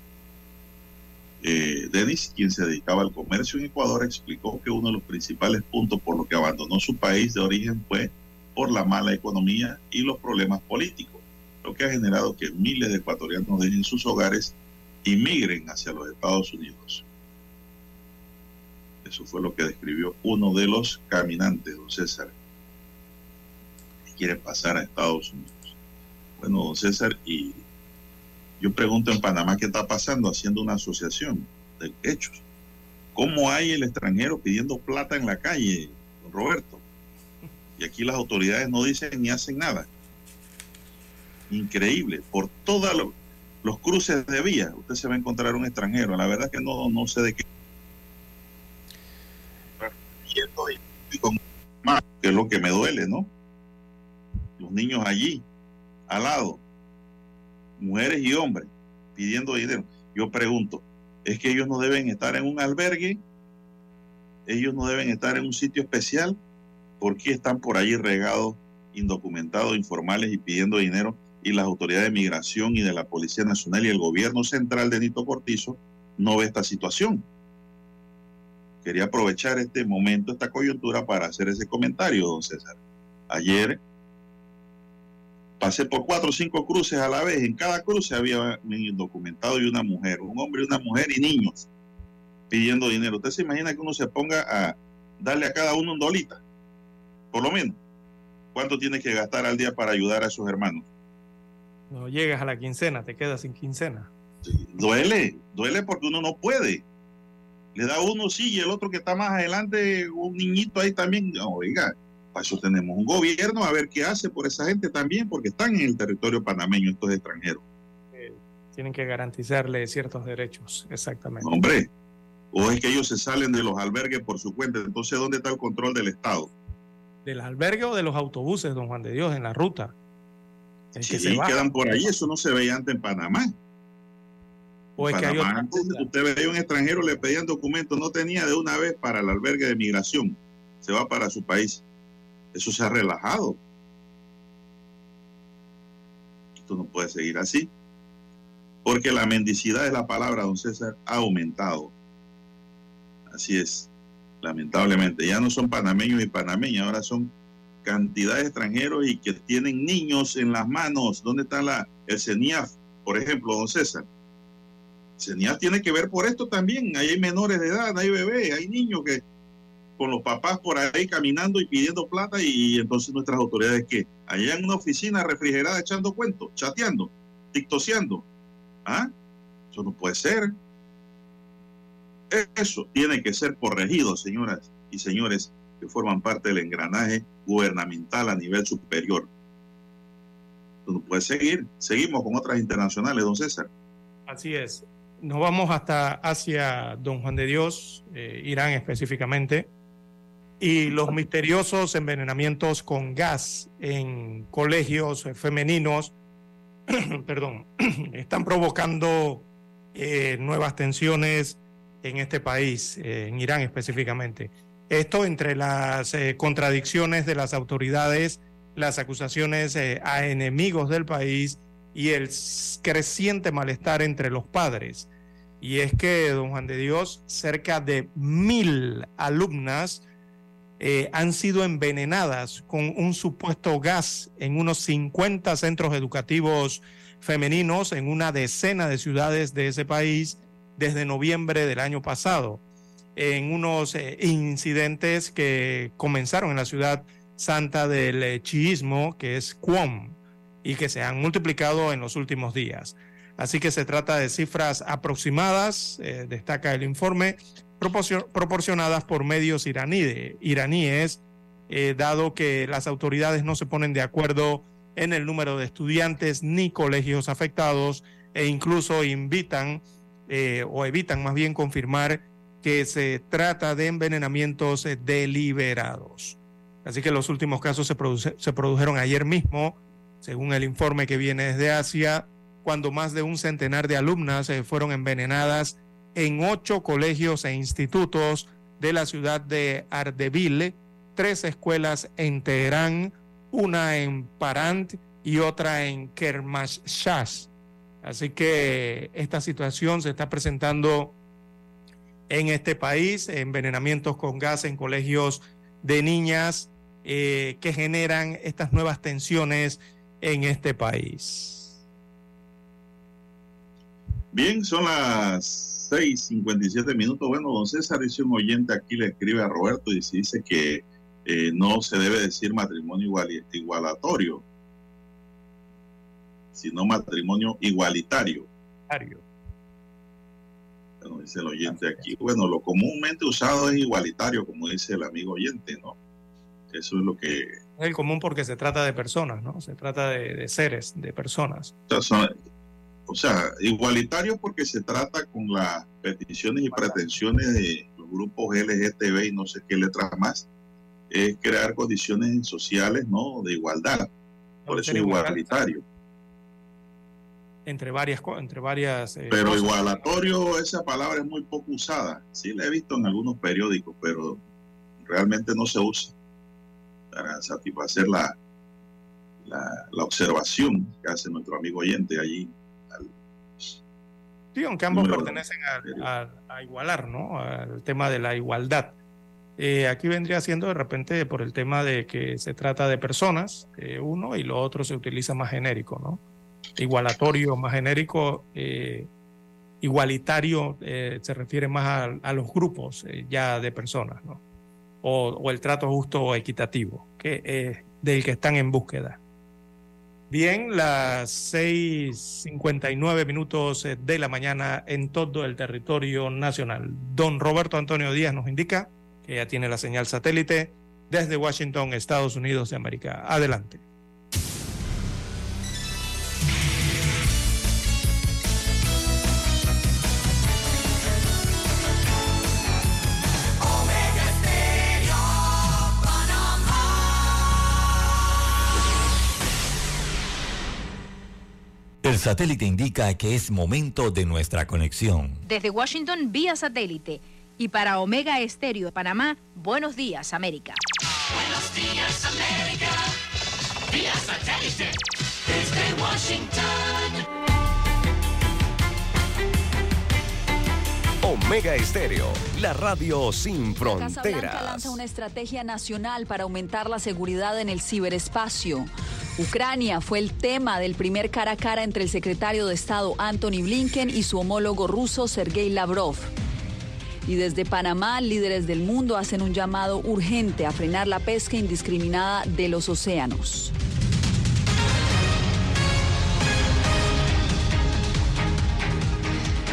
Eh, Denis, quien se dedicaba al comercio en Ecuador, explicó que uno de los principales puntos por los que abandonó su país de origen fue por la mala economía y los problemas políticos, lo que ha generado que miles de ecuatorianos dejen sus hogares y migren hacia los Estados Unidos. Eso fue lo que describió uno de los caminantes, don César, que quiere pasar a Estados Unidos. Bueno, don César, y yo pregunto en Panamá qué está pasando haciendo una asociación de hechos. ¿Cómo hay el extranjero pidiendo plata en la calle, don Roberto? Y aquí las autoridades no dicen ni hacen nada. Increíble. Por todos los cruces de vía, usted se va a encontrar un extranjero. La verdad que no, no sé de qué. Que es lo que me duele, ¿no? Los niños allí, al lado, mujeres y hombres pidiendo dinero. Yo pregunto, ¿es que ellos no deben estar en un albergue? ¿Ellos no deben estar en un sitio especial? ¿Por qué están por allí regados, indocumentados, informales y pidiendo dinero? Y las autoridades de migración y de la Policía Nacional y el gobierno central de Nito Cortizo no ve esta situación. Quería aprovechar este momento, esta coyuntura para hacer ese comentario, don César. Ayer pasé por cuatro o cinco cruces a la vez. En cada cruce había un documentado y una mujer, un hombre y una mujer y niños pidiendo dinero. ¿Usted se imagina que uno se ponga a darle a cada uno un dolita? Por lo menos. ¿Cuánto tiene que gastar al día para ayudar a sus hermanos? No llegas a la quincena, te quedas sin quincena. duele, duele porque uno no puede. Le da uno sí y el otro que está más adelante, un niñito ahí también. oiga, para eso tenemos un gobierno a ver qué hace por esa gente también, porque están en el territorio panameño estos extranjeros. Eh, tienen que garantizarle ciertos derechos, exactamente. Hombre, o es que ellos se salen de los albergues por su cuenta, entonces ¿dónde está el control del Estado? ¿Del albergue o de los autobuses, don Juan de Dios, en la ruta? El sí, que se quedan por ahí, eso no se veía antes en Panamá. O es que hay antes, usted veía un extranjero, le pedían documentos, no tenía de una vez para el albergue de migración, se va para su país. Eso se ha relajado. Esto no puede seguir así. Porque la mendicidad de la palabra, don César, ha aumentado. Así es, lamentablemente. Ya no son panameños y panameñas, ahora son cantidad de extranjeros y que tienen niños en las manos. ¿Dónde está la, el CENIAF, por ejemplo, don César? CENIAF tiene que ver por esto también. Ahí hay menores de edad, hay bebés, hay niños que con los papás por ahí caminando y pidiendo plata y entonces nuestras autoridades que allá en una oficina refrigerada echando cuentos, chateando, tictoseando. ¿Ah? Eso no puede ser. Eso tiene que ser corregido, señoras y señores que forman parte del engranaje gubernamental a nivel superior. Eso no puede seguir. Seguimos con otras internacionales, don César. Así es. Nos vamos hasta hacia don Juan de Dios, eh, Irán específicamente y los misteriosos envenenamientos con gas en colegios femeninos, (clears throat) perdón, (clears throat) están provocando eh, nuevas tensiones en este país, eh, en Irán específicamente. Esto entre las eh, contradicciones de las autoridades, las acusaciones a enemigos del país y el creciente malestar entre los padres. Y es que, don Juan de Dios, cerca de mil alumnas eh, han sido envenenadas con un supuesto gas en unos 50 centros educativos femeninos en una decena de ciudades de ese país desde noviembre del año pasado, en unos eh, incidentes que comenzaron en la ciudad santa del eh, chiismo, que es Cuom, y que se han multiplicado en los últimos días. Así que se trata de cifras aproximadas, destaca el informe, proporcionadas por medios iraníes, eh, dado que las autoridades no se ponen de acuerdo en el número de estudiantes ni colegios afectados e incluso invitan eh, o evitan más bien confirmar que se trata de envenenamientos eh, deliberados. Así que los últimos casos se, se produjeron ayer mismo, según el informe que viene desde Asia, cuando más de un centenar de alumnas fueron envenenadas en ocho colegios e institutos de la ciudad de Ardebile, tres escuelas en Teherán, una en Parant y otra en Kermashas. Así que esta situación se está presentando en este país, envenenamientos con gas en colegios de niñas eh, que generan estas nuevas tensiones en este país. Bien, son las 6:57 minutos. Bueno, don César dice un oyente aquí, le escribe a Roberto y dice que eh, no se debe decir matrimonio igual, igualatorio, sino matrimonio igualitario. Bueno, dice el oyente aquí. Bueno, lo comúnmente usado es igualitario, como dice el amigo oyente, ¿no? Eso es lo que... Es el común porque se trata de personas, ¿no? Se trata de, seres, de personas. O sea, igualitario porque se trata con las peticiones y pretensiones de los grupos LGTB y no sé qué letras más, es crear condiciones sociales ¿no? de igualdad. Por eso es igualitario. Entre varias, entre varias. Eh, pero igualatorio, esa palabra es muy poco usada. Sí la he visto en algunos periódicos, pero realmente no se usa para satisfacer la, la, la observación que hace nuestro amigo oyente allí Sí, aunque ambos pertenecen a, igualar, ¿no? Al tema de la igualdad. Eh, aquí vendría siendo de repente por el tema de que se trata de personas, eh, uno, y lo otro se utiliza más genérico, ¿no? Igualatorio, más genérico, eh, igualitario se refiere más a, los grupos ya de personas, ¿no? O, o, el trato justo o equitativo, que del que están en búsqueda. Bien, las 6:59 minutos eh, de la mañana en todo el territorio nacional. Don Roberto Antonio Díaz nos indica que ya tiene la señal satélite desde Washington, Estados Unidos de América. Adelante. Satélite indica que es momento de nuestra conexión. Desde Washington, vía satélite. Y para Omega Estéreo de Panamá, buenos días, América. Buenos días, América. Vía satélite. Desde Washington. Omega Estéreo, la radio sin fronteras. Casa Blanca lanza una estrategia nacional para aumentar la seguridad en el ciberespacio. Ucrania fue el tema del primer cara a cara entre el secretario de Estado Anthony Blinken y su homólogo ruso Sergei Lavrov. Y desde Panamá, líderes del mundo hacen un llamado urgente a frenar la pesca indiscriminada de los océanos.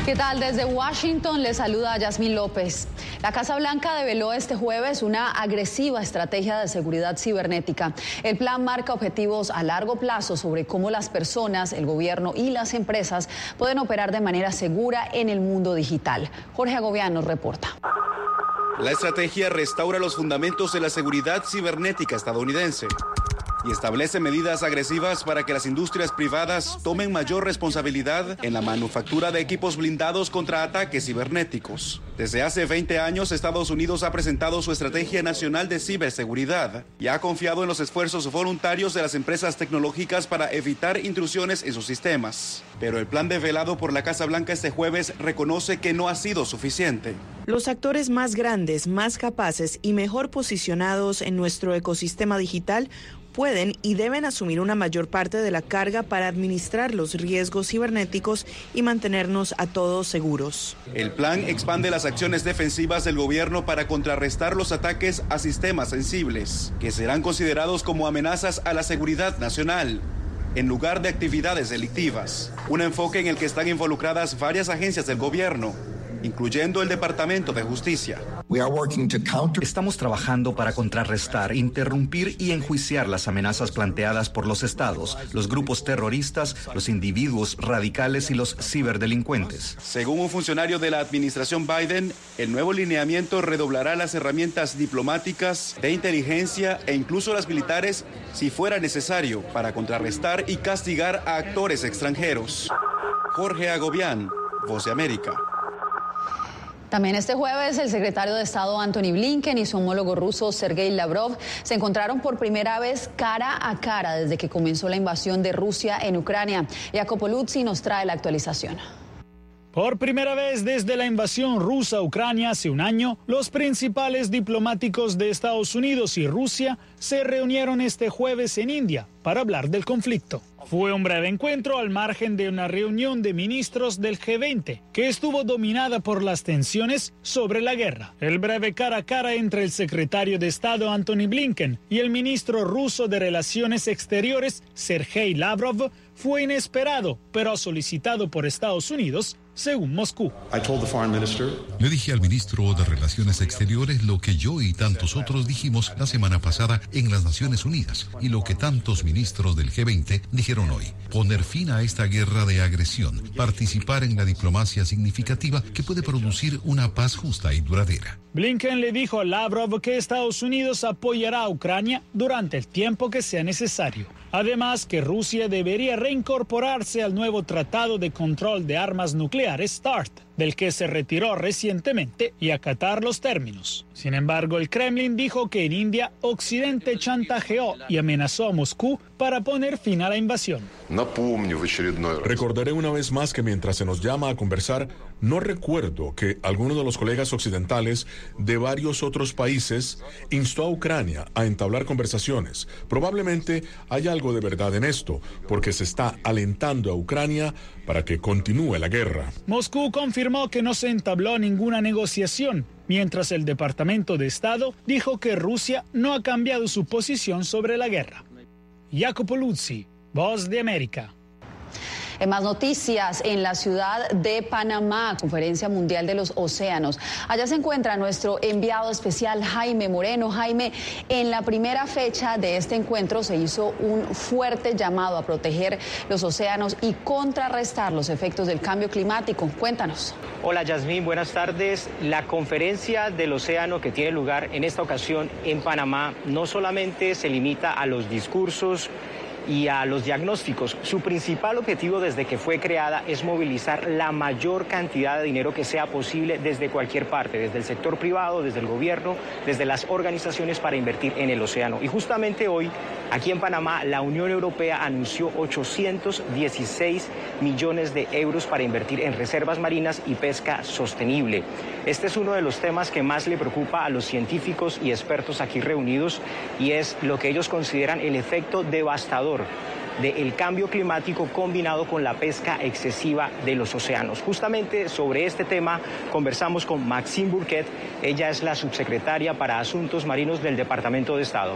¿Qué tal? Desde Washington le saluda Yasmín López. La Casa Blanca develó este jueves una agresiva estrategia de seguridad cibernética. El plan marca objetivos a largo plazo sobre cómo las personas, el gobierno y las empresas pueden operar de manera segura en el mundo digital. Jorge Agobián reporta. La estrategia restaura los fundamentos de la seguridad cibernética estadounidense y establece medidas agresivas para que las industrias privadas tomen mayor responsabilidad en la manufactura de equipos blindados contra ataques cibernéticos. Desde hace 20 años, Estados Unidos ha presentado su Estrategia Nacional de Ciberseguridad y ha confiado en los esfuerzos voluntarios de las empresas tecnológicas para evitar intrusiones en sus sistemas. Pero el plan develado por la Casa Blanca este jueves reconoce que no ha sido suficiente. Los actores más grandes, más capaces y mejor posicionados en nuestro ecosistema digital pueden y deben asumir una mayor parte de la carga para administrar los riesgos cibernéticos y mantenernos a todos seguros. El plan expande las acciones defensivas del gobierno para contrarrestar los ataques a sistemas sensibles, que serán considerados como amenazas a la seguridad nacional en lugar de actividades delictivas. Un enfoque en el que están involucradas varias agencias del gobierno, incluyendo el Departamento de Justicia. Estamos trabajando para contrarrestar, interrumpir y enjuiciar las amenazas planteadas por los estados, los grupos terroristas, los individuos radicales y los ciberdelincuentes. Según un funcionario de la administración Biden, el nuevo lineamiento redoblará las herramientas diplomáticas, de inteligencia e incluso las militares si fuera necesario para contrarrestar y castigar a actores extranjeros. Jorge Agobián, Voz de América. También este jueves el secretario de Estado Anthony Blinken y su homólogo ruso Sergei Lavrov se encontraron por primera vez cara a cara desde que comenzó la invasión de Rusia en Ucrania. Jacopo Luzzi nos trae la actualización. Por primera vez desde la invasión rusa a Ucrania hace un año, los principales diplomáticos de Estados Unidos y Rusia se reunieron este jueves en India para hablar del conflicto. Fue un breve encuentro al margen de una reunión de ministros del G20 que estuvo dominada por las tensiones sobre la guerra. El breve cara a cara entre el secretario de Estado Anthony Blinken y el ministro ruso de Relaciones Exteriores Sergei Lavrov fue inesperado, pero solicitado por Estados Unidos según Moscú. Le dije al ministro de Relaciones Exteriores lo que yo y tantos otros dijimos la semana pasada en las Naciones Unidas y lo que tantos ministros del G20 dijeron hoy. Poner fin a esta guerra de agresión, participar en la diplomacia significativa que puede producir una paz justa y duradera. Blinken le dijo a Lavrov que Estados Unidos apoyará a Ucrania durante el tiempo que sea necesario. Además, que Rusia debería reincorporarse al nuevo Tratado de Control de Armas Nucleares START, del que se retiró recientemente, y acatar los términos. Sin embargo, el Kremlin dijo que en India Occidente chantajeó y amenazó a Moscú para poner fin a la invasión. Recordaré una vez más que mientras se nos llama a conversar, no recuerdo que alguno de los colegas occidentales de varios otros países instó a Ucrania a entablar conversaciones. Probablemente hay algo de verdad en esto, porque se está alentando a Ucrania para que continúe la guerra. Moscú confirmó que no se entabló ninguna negociación, mientras el Departamento de Estado dijo que Rusia no ha cambiado su posición sobre la guerra. Jacopo Luzzi, Voz de América. En más noticias, en la ciudad de Panamá, Conferencia Mundial de los Océanos. Allá se encuentra nuestro enviado especial Jaime Moreno. Jaime, en la primera fecha de este encuentro se hizo un fuerte llamado a proteger los océanos y contrarrestar los efectos del cambio climático. Cuéntanos. Hola Yasmín, buenas tardes. La conferencia del océano que tiene lugar en esta ocasión en Panamá no solamente se limita a los discursos, y a los diagnósticos. Su principal objetivo desde que fue creada es movilizar la mayor cantidad de dinero que sea posible desde cualquier parte, desde el sector privado, desde el gobierno, desde las organizaciones para invertir en el océano. Y justamente hoy, aquí en Panamá, la Unión Europea anunció 816 millones de euros para invertir en reservas marinas y pesca sostenible. Este es uno de los temas que más le preocupa a los científicos y expertos aquí reunidos y es lo que ellos consideran el efecto devastador del cambio climático combinado con la pesca excesiva de los océanos. Justamente sobre este tema conversamos con Maxine Burquet, ella es la subsecretaria para Asuntos Marinos del Departamento de Estado.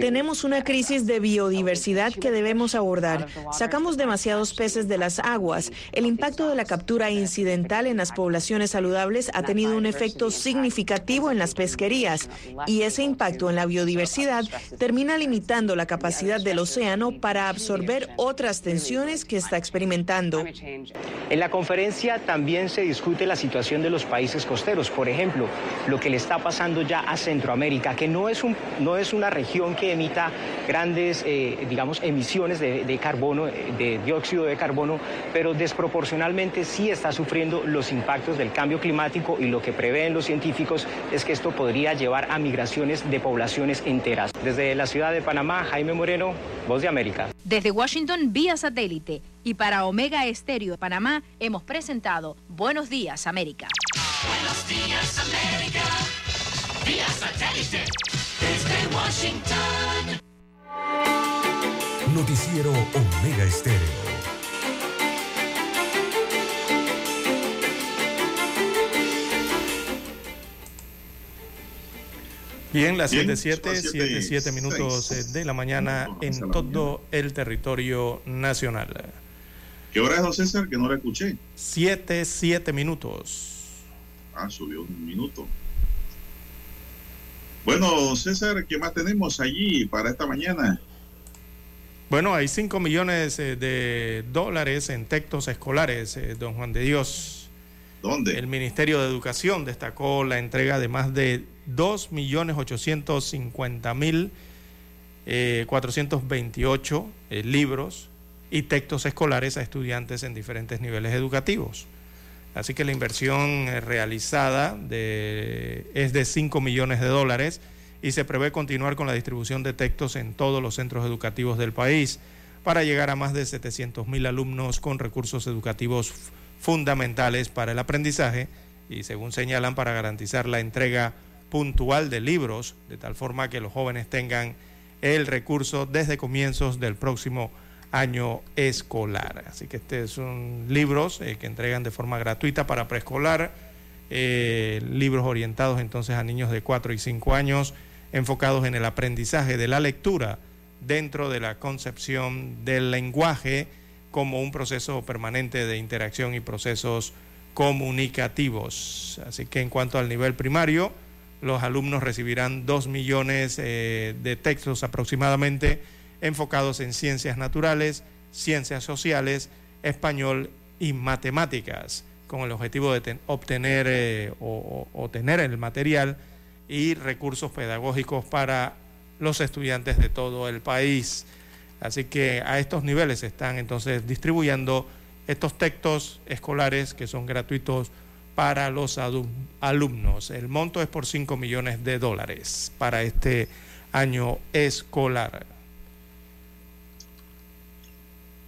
Tenemos una crisis de biodiversidad que debemos abordar. Sacamos demasiados peces de las aguas. El impacto de la captura incidental en las poblaciones saludables ha tenido un efecto significativo en las pesquerías y ese impacto en la biodiversidad termina limitando la capacidad del océano para absorber otras tensiones que está experimentando. En la conferencia también se discute la situación de los países costeros, por ejemplo, lo que le está pasando ya a Centroamérica, que no es, un, no es una región que emita grandes, eh, digamos, emisiones de, de carbono, de dióxido de carbono, pero desproporcionalmente sí está sufriendo los impactos del cambio climático y lo que prevén los científicos es que esto podría llevar a migraciones de poblaciones enteras. Desde la ciudad de Panamá, Jaime Moreno, Voz de América. Desde Washington vía satélite y para Omega Estéreo de Panamá hemos presentado Buenos Días América. Buenos días, América. Vía satélite. Desde Washington. Noticiero Omega Estéreo. Bien, las Bien, 7, 7, son 7, siete, 7 minutos eh, de la mañana en todo el territorio nacional. ¿Qué hora es, don César? Que no la escuché. 7, 7 minutos. Ah, subió un minuto. Bueno, César, ¿qué más tenemos allí para esta mañana? Bueno, hay 5 millones eh, de dólares en textos escolares, eh, don Juan de Dios. ¿Dónde? El Ministerio de Educación destacó la entrega de más de 2.850.428 eh, 428, eh, libros y textos escolares a estudiantes en diferentes niveles educativos. Así que la inversión eh, realizada es de 5 millones de dólares y se prevé continuar con la distribución de textos en todos los centros educativos del país para llegar a más de 700 mil alumnos con recursos educativos fundamentales para el aprendizaje y, según señalan, para garantizar la entrega puntual de libros, de tal forma que los jóvenes tengan el recurso desde comienzos del próximo año escolar. Así que estos son libros eh, que entregan de forma gratuita para preescolar, eh, libros orientados entonces a niños de 4 y 5 años, enfocados en el aprendizaje de la lectura dentro de la concepción del lenguaje como un proceso permanente de interacción y procesos comunicativos. Así que en cuanto al nivel primario, los alumnos recibirán 2 millones eh, de textos aproximadamente enfocados en ciencias naturales, ciencias sociales, español y matemáticas, con el objetivo de ten- obtener eh, o, tener el material y recursos pedagógicos para los estudiantes de todo el país. Así que a estos niveles se están entonces distribuyendo estos textos escolares que son gratuitos para los alumnos. El monto es por 5 millones de dólares para este año escolar.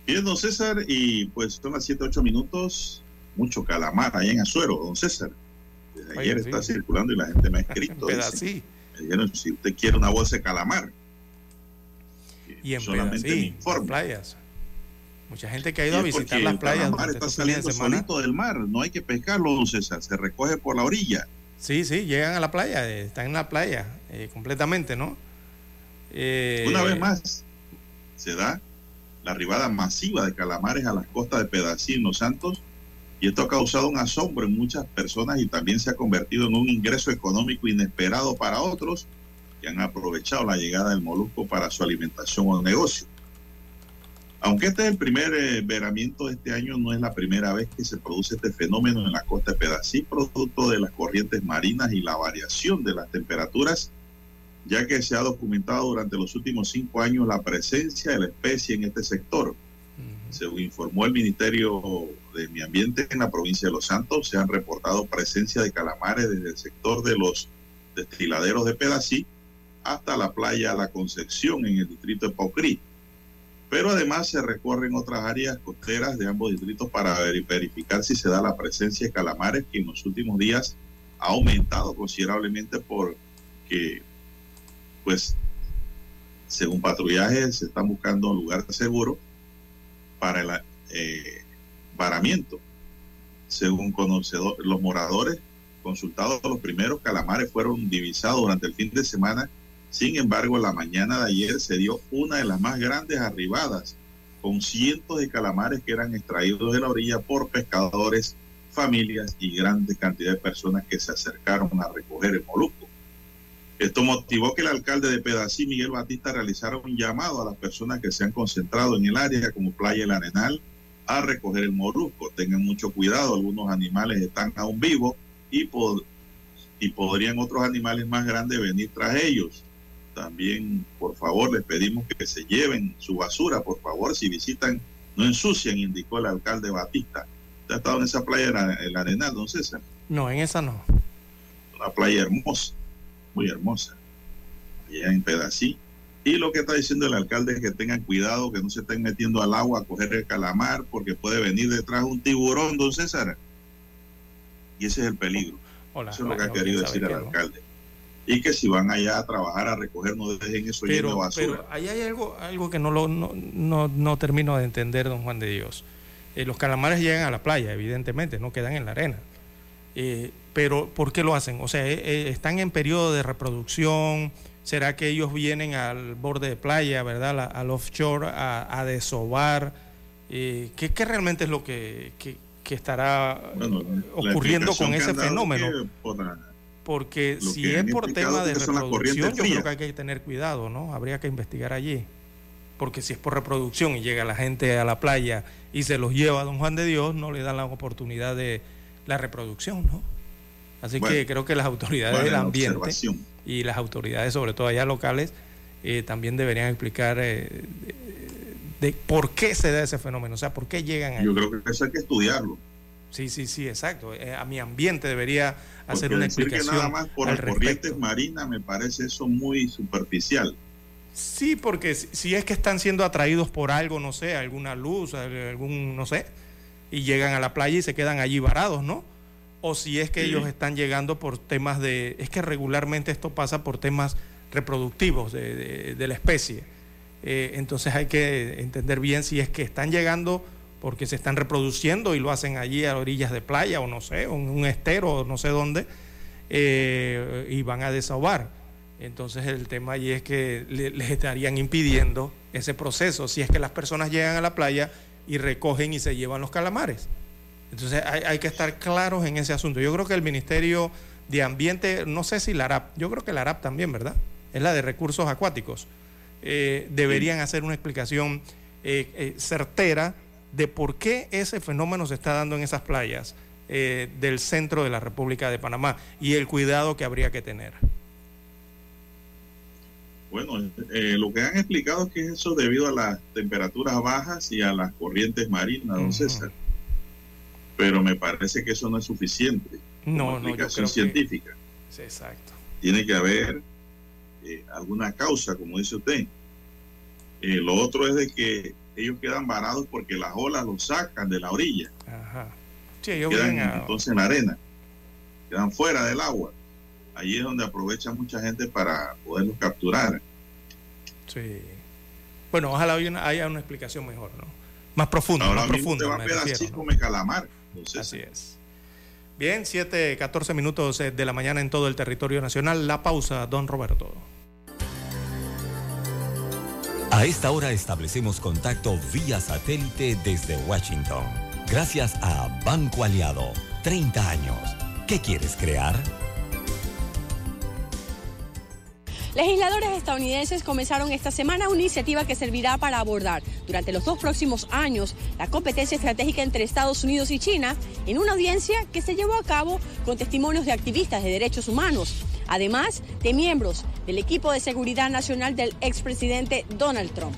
Bien, don César, y pues son las 7, 8 minutos. Mucho calamar allá en Azuero, don César. Desde Oye, ayer sí. está circulando y la gente me ha escrito. (laughs) Dice, Pedací. me dijeron, si usted quiere una bolsa de calamar. Y en solamente me playas. Mucha gente que ha ido a visitar las el playas calamar está de saliendo semana. solito del mar, no hay que pescarlo, don César, se recoge por la orilla. Sí, sí, llegan a la playa, eh, están en la playa eh, completamente, ¿no? Eh, Una vez más, se da la arribada masiva de calamares a las costas de Pedací en Los Santos y esto ha causado un asombro en muchas personas y también se ha convertido en un ingreso económico inesperado para otros que han aprovechado la llegada del molusco para su alimentación o negocio. Aunque este es el primer eh, veramiento de este año, no es la primera vez que se produce este fenómeno en la costa de Pedací, producto de las corrientes marinas y la variación de las temperaturas ya que se ha documentado durante los últimos cinco años la presencia de la especie en este sector. Según informó el Ministerio de Medio Ambiente en la provincia de Los Santos, se han reportado presencia de calamares desde el sector de los destiladeros de Pedací hasta la playa La Concepción en el distrito de Paucrí. Pero además se recorren otras áreas costeras de ambos distritos para veri- verificar si se da la presencia de calamares que en los últimos días ha aumentado considerablemente porque pues según patrullaje se están buscando un lugar seguro para el eh. Según conocedor, los moradores consultados, los primeros calamares fueron divisados durante el fin de semana. Sin embargo, la mañana de ayer se dio una de las más grandes arribadas, con cientos de calamares que eran extraídos de la orilla por pescadores, familias y grandes cantidades de personas que se acercaron a recoger el molusco. Esto motivó que el alcalde de Pedací, Miguel Batista, realizara un llamado a las personas que se han concentrado en el área, como Playa El Arenal, a recoger el molusco. Tengan mucho cuidado, algunos animales están aún vivos y, pod- y podrían otros animales más grandes venir tras ellos. También, por favor, les pedimos que se lleven su basura, por favor, si visitan, no ensucien, indicó el alcalde Batista. ¿Usted ha estado en esa playa, el Arenal, don César? No, en esa no. Una playa hermosa, muy hermosa, allá en Pedací. Y lo que está diciendo el alcalde es que tengan cuidado, que no se estén metiendo al agua a coger el calamar, porque puede venir detrás un tiburón, don César. Y ese es el peligro. Hola, Eso es lo que ha querido decir el alcalde. Y que si van allá a trabajar, a recoger, no dejen eso lleno de basura. pero ahí hay algo, algo que no, lo, no, no, no termino de entender, don Juan de Dios. Eh, los calamares llegan a la playa, evidentemente, no quedan en la arena. Eh, pero ¿por qué lo hacen? O sea, eh, eh, están en periodo de reproducción. ¿Será que ellos vienen al borde de playa, verdad, La- al offshore, a, a desovar? Eh, ¿qué, qué realmente es lo que, que- que estará Bueno, ocurriendo con ese fenómeno? que por la- Porque si es por tema de reproducción, yo creo que hay que tener cuidado, ¿no? Habría que investigar allí. Porque si es por reproducción y llega la gente a la playa y se los lleva a Don Juan de Dios, no le dan la oportunidad de la reproducción, ¿no? Así Bueno, que creo que las autoridades del ambiente y las autoridades, sobre todo allá locales, eh, también deberían explicar eh, de, de por qué se da ese fenómeno, o sea, por qué llegan ahí. Yo creo que eso hay que estudiarlo. Sí, sí, sí, exacto. Eh, a mi ambiente debería hacer Porque una decir explicación. que nada más por al las corrientes marinas me parece eso muy superficial. Sí, porque si, es que están siendo atraídos por algo, no sé, alguna luz, al- algún, no sé, y llegan a la playa y se quedan allí varados, ¿no? O si es que Sí. ellos están llegando por temas de, es que regularmente esto pasa por temas reproductivos de, de- de la especie. Eh, entonces hay que entender bien si es que están llegando porque se están reproduciendo y lo hacen allí a orillas de playa o no sé, un, un estero o no sé dónde, eh, y van a desahogar. Entonces el tema allí es que le- les estarían impidiendo ese proceso si es que las personas llegan a la playa y recogen y se llevan los calamares. Entonces hay, hay que estar claros en ese asunto. Yo creo que el Ministerio de Ambiente, no sé si la ARAP, yo creo que la ARAP también, ¿verdad? Es la de recursos acuáticos. Eh, deberían hacer una explicación eh, eh, certera de por qué ese fenómeno se está dando en esas playas eh, del centro de la República de Panamá y el cuidado que habría que tener. Bueno, eh, lo que han explicado es que eso debido a las temperaturas bajas y a las corrientes marinas, don. César. Pero me parece que eso no es suficiente No, no, yo que- científica. Sí, exacto. Tiene que haber eh, alguna causa, como dice usted. Eh, lo otro es de que ellos quedan varados porque las olas los sacan de la orilla, Ajá. Sí, ellos quedan vienen a- entonces en la arena, quedan fuera del agua. Allí es donde aprovecha mucha gente para poderlos capturar. Sí. Bueno, ojalá haya una, haya una explicación mejor, ¿no? Más profunda, Ahora más mismo te profunda. a refiero, calamar. Entonces, Así es. Bien, 7, 14 minutos eh, de la mañana en todo el territorio nacional. La pausa, don Roberto. A esta hora establecemos contacto vía satélite desde Washington. Gracias a Banco Aliado. 30 años. ¿Qué quieres crear? Legisladores estadounidenses comenzaron esta semana una iniciativa que servirá para abordar durante los dos próximos años la competencia estratégica entre Estados Unidos y China en una audiencia que se llevó a cabo con testimonios de activistas de derechos humanos, además de miembros del equipo de seguridad nacional del expresidente Donald Trump.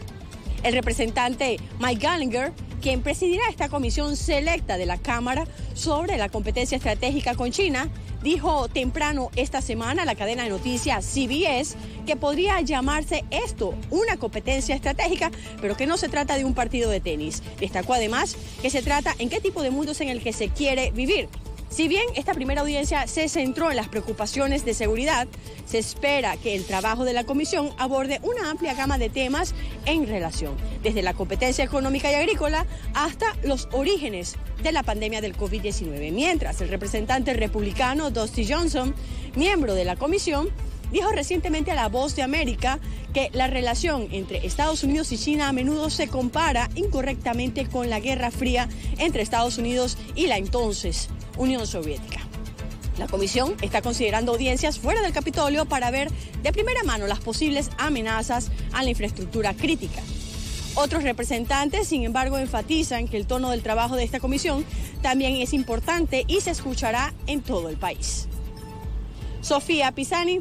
El representante Mike Gallagher, quien presidirá esta comisión selecta de la Cámara sobre la competencia estratégica con China, dijo temprano esta semana la cadena de noticias CBS que podría llamarse esto una competencia estratégica, pero que no se trata de un partido de tenis. Destacó además que se trata en qué tipo de mundo es en el que se quiere vivir. Si bien esta primera audiencia se centró en las preocupaciones de seguridad, se espera que el trabajo de la comisión aborde una amplia gama de temas en relación, desde la competencia económica y agrícola hasta los orígenes de la pandemia del COVID-19. Mientras el representante republicano Dusty Johnson, miembro de la comisión, dijo recientemente a La Voz de América que la relación entre Estados Unidos y China a menudo se compara incorrectamente con la Guerra Fría entre Estados Unidos y la entonces Unión Soviética. La comisión está considerando audiencias fuera del Capitolio para ver de primera mano las posibles amenazas a la infraestructura crítica. Otros representantes, sin embargo, enfatizan que el tono del trabajo de esta comisión también es importante y se escuchará en todo el país. Sofía Pisani,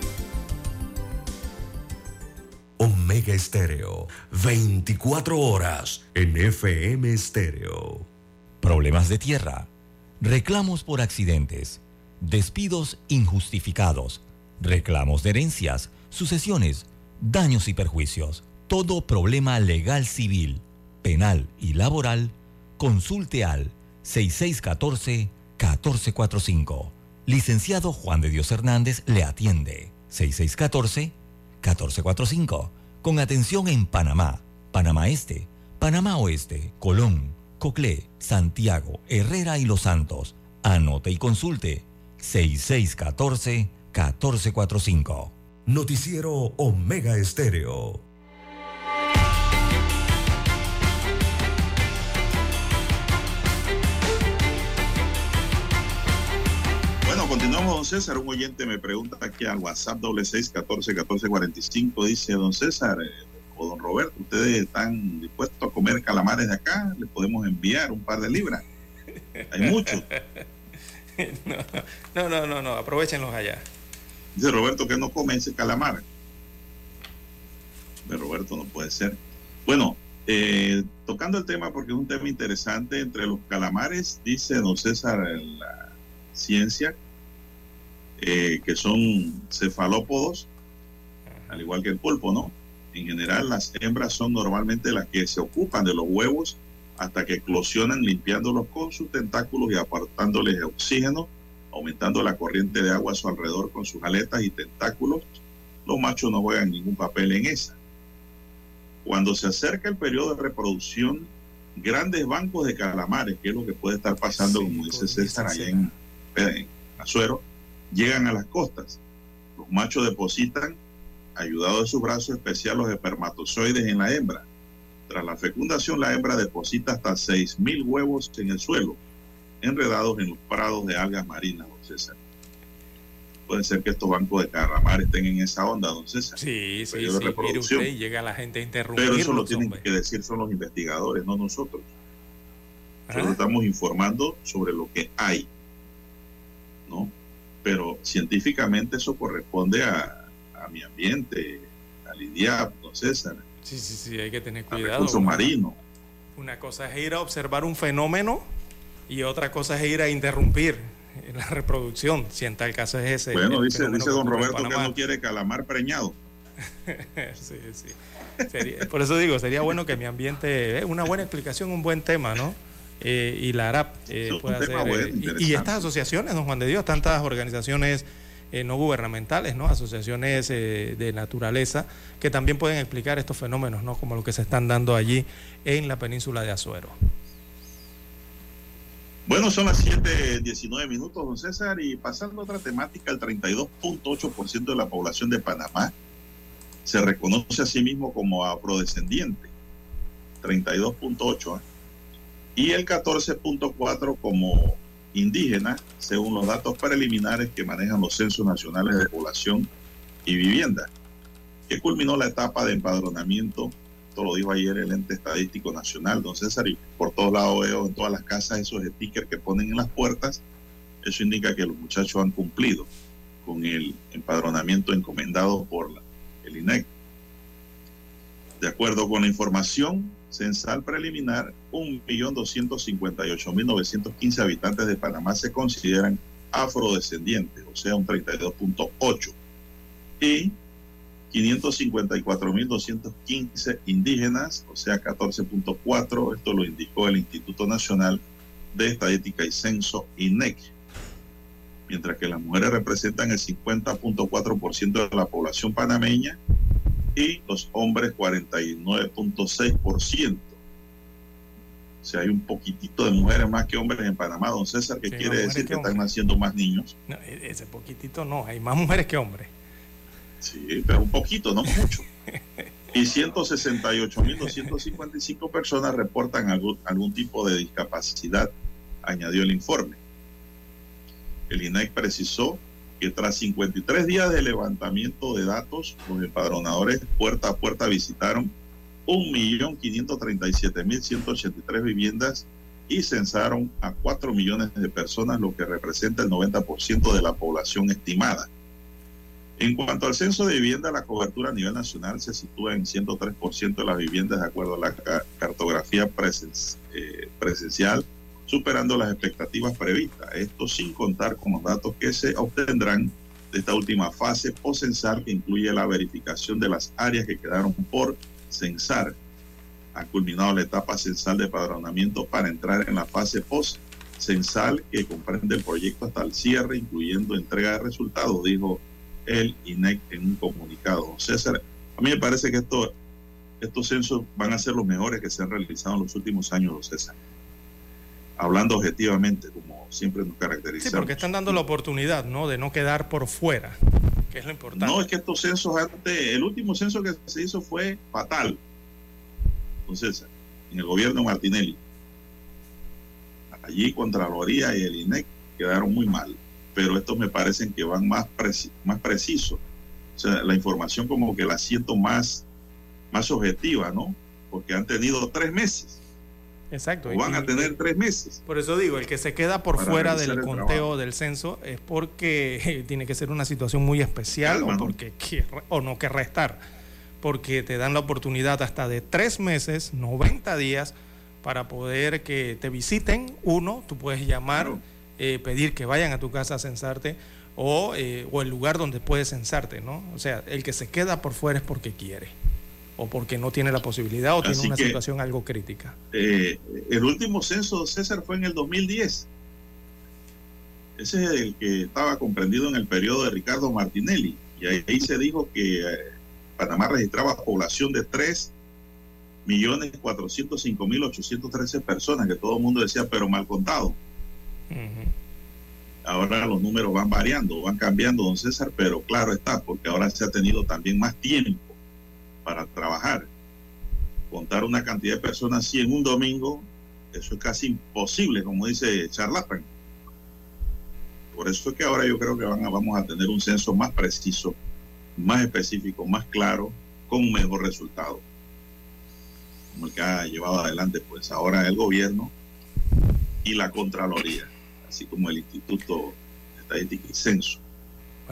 Omega Estéreo, 24 horas en FM Estéreo. Problemas de tierra, reclamos por accidentes, despidos injustificados, reclamos de herencias, sucesiones, daños y perjuicios. Todo problema legal civil, penal y laboral, consulte al 6614-1445. Licenciado Juan de Dios Hernández le atiende. 6614-1445. Con atención en Panamá, Panamá Este, Panamá Oeste, Colón, Coclé, Santiago, Herrera y Los Santos. Anote y consulte 6614-1445. Noticiero Omega Estéreo. Continuamos, don César. Un oyente me pregunta aquí al WhatsApp doble seis catorce catorce cuarenta y cinco. Dice, don César eh, o don Roberto, ¿ustedes están dispuestos a comer calamares de acá? Le podemos enviar un par de libras. Hay muchos. (laughs) No, no, no, no, aprovechenlos allá. Dice Roberto que no come ese calamar. De Roberto no puede ser. Bueno, eh, tocando el tema porque es un tema interesante, entre los calamares, dice don César la ciencia, eh, que son cefalópodos, al igual que el pulpo, ¿no? En general, las hembras son normalmente las que se ocupan de los huevos hasta que eclosionan limpiándolos con sus tentáculos y apartándoles oxígeno, aumentando la corriente de agua a su alrededor con sus aletas y tentáculos. Los machos no juegan ningún papel en esa. Cuando se acerca el periodo de reproducción, grandes bancos de calamares, que es lo que puede estar pasando, como dice César, allá en, en Azuero, llegan a las costas. Los machos depositan, ayudados de su brazo especial, los espermatozoides en la hembra. Tras la fecundación, la hembra deposita hasta 6.000 huevos en el suelo, enredados en los prados de algas marinas, don César. Puede ser que estos bancos de calamar estén en esa onda, don César. Sí, sí, sí. Mire reproducción. usted y llega la gente a Pero interrumpir. eso lo tienen que decir son los investigadores, no nosotros. Nosotros Ah. estamos informando sobre lo que hay, ¿no? Pero científicamente eso corresponde a, a mi ambiente, al IDIAP, don César, Sí, sí, sí, hay que tener cuidado. recurso Una- marino. Una cosa es ir a observar un fenómeno y otra cosa es ir a interrumpir la reproducción, si en tal caso es ese. Bueno, dice, dice don Roberto que no quiere calamar preñado. (laughs) sí, sí. Sería- por eso digo, sería bueno que mi ambiente, eh, una buena explicación, un buen tema, ¿no? Eh, y la ARAP eh, puede hacer. bueno, eh, y- estas asociaciones, don Juan de Dios, tantas organizaciones eh, no gubernamentales, ¿no? Asociaciones de naturaleza que también pueden explicar estos fenómenos, ¿no? Como lo que se están dando allí en la península de Azuero. Bueno, son las 7:19 minutos, don César, y pasando a otra temática, el 32.8% de la población de Panamá se reconoce a sí mismo como afrodescendiente, 32.8, ¿eh? Y el 14.4 como indígena, según los datos preliminares que manejan los censos nacionales de población y vivienda, que culminó la etapa de empadronamiento esto lo dijo ayer el ente estadístico nacional, don César, y por todos lados veo en todas las casas esos stickers que ponen en las puertas. Eso indica que los muchachos han cumplido con el empadronamiento encomendado por el INEC. De acuerdo con la información censal preliminar, 1.258.915 habitantes de Panamá se consideran afrodescendientes, o sea, un 32.8. Y 554.215 indígenas, o sea, 14.4. Esto lo indicó el Instituto Nacional de Estadística y Censo, INEC. Mientras que las mujeres representan el 50.4% de la población panameña y los hombres 49.6%. O sea, hay un poquitito de mujeres más que hombres en Panamá, don César, que Sí, quiere decir que que están naciendo más niños. No, e- ese poquitito no, hay más mujeres que hombres. Sí, pero un poquito, no mucho. (laughs) y 168.255 personas reportan algún, algún tipo de discapacidad, añadió el informe. El INEC precisó que tras 53 días de levantamiento de datos, los empadronadores puerta a puerta visitaron 1.537.183 viviendas y censaron a 4 millones de personas, lo que representa el 90% de la población estimada. En cuanto al censo de vivienda, la cobertura a nivel nacional se sitúa en 103% de las viviendas de acuerdo a la cartografía eh, presencial, superando las expectativas previstas. Esto sin contar con los datos que se obtendrán de esta última fase post-censar que incluye la verificación de las áreas que quedaron por censar. Ha culminado la etapa censal de padronamiento para entrar en la fase post-censal que comprende el proyecto hasta el cierre, incluyendo entrega de resultados, dijo el INEC en un comunicado. César, a mí me parece que esto, estos censos van a ser los mejores que se han realizado en los últimos años, César. Hablando objetivamente, como siempre nos caracteriza. Sí, porque están dando la oportunidad, ¿no? De no quedar por fuera, que es lo importante. No, es que estos censos antes, el último censo que se hizo fue fatal, César, en el gobierno Martinelli. Allí Contraloría y el INEC quedaron muy mal pero estos me parecen que van más, más precisos. O sea, la información como que la siento más, más objetiva, ¿no? Porque han tenido tres meses. Exacto. O van a tener tres meses. Por eso digo, el que se queda por fuera del conteo del censo es porque (laughs) tiene que ser una situación muy especial o porque o no querrá estar. Porque te dan la oportunidad hasta de tres meses, 90 días, para poder que te visiten. Uno, tú puedes llamar. Eh, pedir que vayan a tu casa a censarte o, eh, o el lugar donde puedes censarte, ¿no? O sea, el que se queda por fuera es porque quiere o porque no tiene la posibilidad o tiene una situación algo crítica. Eh, el último censo, César, fue en el 2010. Ese es el que estaba comprendido en el periodo de Ricardo Martinelli. Y ahí, se dijo que Panamá registraba población de 3 millones 405 mil 813 personas, que todo el mundo decía, pero mal contado. Ahora los números van variando, van cambiando, don César, pero claro está, porque ahora se ha tenido también más tiempo para trabajar. Contar una cantidad de personas así en un domingo, eso es casi imposible, como dice Charlatan. Por eso es que ahora yo creo que van a, vamos a tener un censo más preciso, más específico, más claro, con un mejor resultado. Como el que ha llevado adelante, pues ahora el gobierno y la Contraloría así como el Instituto Estadística y Censo.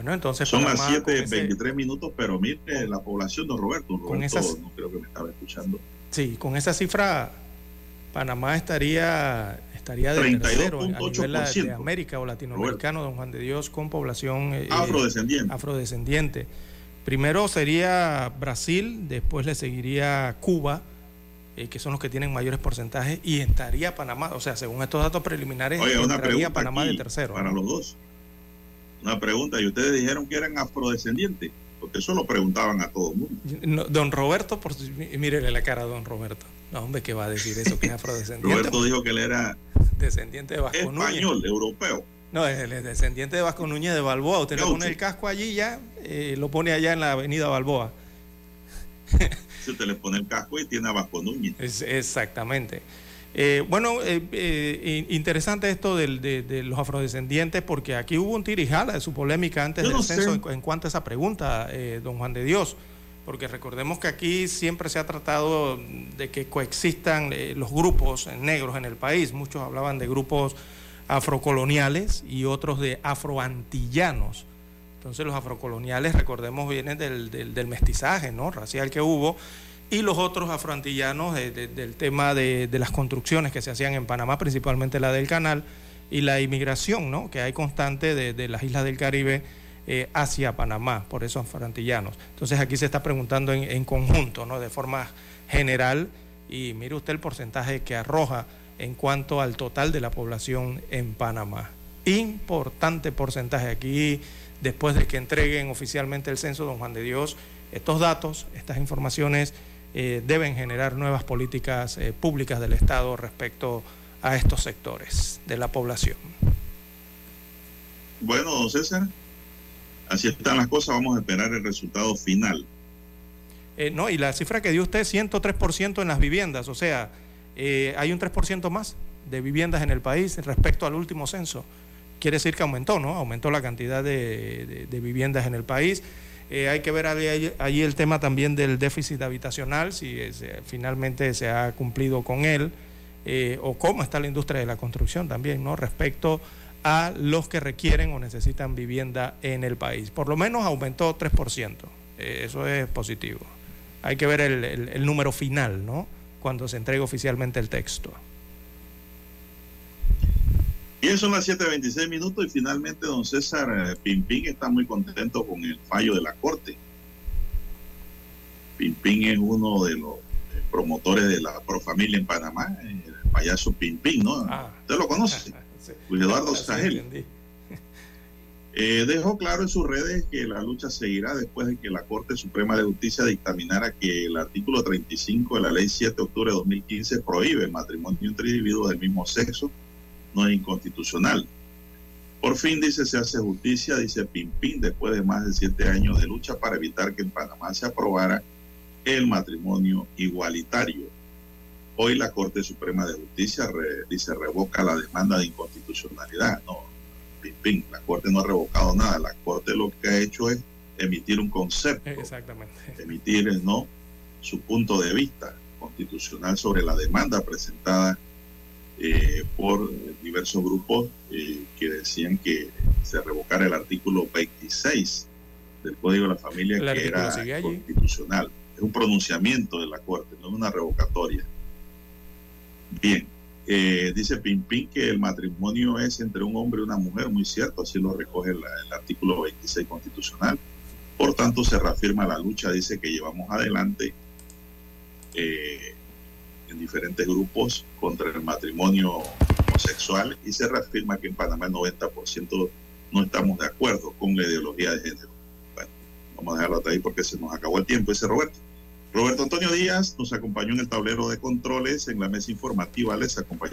Bueno, entonces son las 7:23 minutos, pero mire la población, don Roberto, con esas, no creo que me estaba escuchando. Sí, con esa cifra Panamá estaría estaría de tercero a nivel de América o latinoamericano, don Juan de Dios, con población eh, afrodescendiente. afrodescendiente. Primero sería Brasil, después le seguiría Cuba, eh, que son los que tienen mayores porcentajes, y estaría Panamá, o sea, según estos datos preliminares, estaría Panamá de tercero. Para los dos. Una pregunta, y ustedes dijeron que eran afrodescendientes, porque eso lo preguntaban a todo el mundo. don Roberto, por, mírele la cara a don Roberto. No, hombre, ¿qué va a decir eso que es afrodescendiente? Roberto dijo que él era descendiente de Vasco español, europeo. No, es el descendiente de Vasco Núñez de Balboa. Usted le pone el casco allí ya, eh, lo pone allá en la avenida Balboa. se te le pone el casco y tiene abajo Núñez. exactamente. Eh, bueno, eh, eh, interesante esto de, los afrodescendientes, porque aquí hubo un tirijala de su polémica antes del censo en, cuanto a esa pregunta, don Juan de Dios, porque recordemos que aquí siempre se ha tratado de que coexistan los grupos negros en el país. Muchos hablaban de grupos afrocoloniales y otros de afroantillanos. Entonces los afrocoloniales, recordemos, vienen del, mestizaje ¿no? racial que hubo y los otros afroantillanos del tema de, las construcciones que se hacían en Panamá, principalmente la del canal, y la inmigración ¿no? que hay constante de, las islas del Caribe eh, hacia Panamá, por esos afroantillanos. Entonces aquí se está preguntando en, en conjunto, ¿no? de forma general, y mire usted el porcentaje que arroja en cuanto al total de la población en Panamá. Importante porcentaje. Aquí después de que entreguen oficialmente el censo, don Juan de Dios, estos datos, estas informaciones eh, deben generar nuevas políticas eh, públicas del Estado respecto a estos sectores de la población. Bueno, don César, así están las cosas, vamos a esperar el resultado final. Eh, no, y la cifra que dio usted, 103% en las viviendas, o sea, hay un 3% más de viviendas en el país respecto al último censo. Quiere decir que aumentó, ¿no? Aumentó la cantidad de, viviendas en el país. Eh, hay que ver allí, el tema también del déficit habitacional, si finalmente se ha cumplido con él, o cómo está la industria de la construcción también, ¿no? Respecto a los que requieren o necesitan vivienda en el país. Por lo menos aumentó 3%. eso es positivo. Hay que ver el, número final, ¿no? Cuando se entregue oficialmente el texto. Bien, son las 7.26 minutos y finalmente don César eh, Pimpín está muy contento con el fallo de la Corte. Pimpín es uno de los eh, promotores de la Profamilia en Panamá, el payaso Pimpín, ¿no? Ah. ¿Usted lo conoce? (laughs) Luis Eduardo Sahel. (laughs) Eh, dejó claro en sus redes que la lucha seguirá después de que la Corte Suprema de Justicia dictaminara que el artículo 35 de la Ley 7 de octubre de 2015 prohíbe el matrimonio entre individuos del mismo sexo, no es inconstitucional. Por fin, dice, se hace justicia, dice Pimpín, después de más de siete años de lucha para evitar que en Panamá se aprobara el matrimonio igualitario. Hoy la Corte Suprema de Justicia dice revoca la demanda de inconstitucionalidad. No, la Corte no ha revocado nada, la Corte lo que ha hecho es emitir un concepto, Exactamente. emitir no su punto de vista constitucional sobre la demanda presentada eh, por diversos grupos eh, que decían que se revocara el artículo 26 del Código de la Familia que era constitucional. Es un pronunciamiento de la Corte, no es una revocatoria. Bien, eh, dice Pimpín que el matrimonio es entre un hombre y una mujer, muy cierto, así lo recoge el artículo 26 constitucional. Por tanto, se reafirma la lucha, dice que llevamos adelante eh, en diferentes grupos contra el matrimonio homosexual y se reafirma que en Panamá el 90% no estamos de acuerdo con la ideología de género. Bueno, vamos a dejarlo hasta ahí porque se nos acabó el tiempo, ese Roberto. Roberto Antonio Díaz nos acompañó en el tablero de controles, en la mesa informativa les acompañó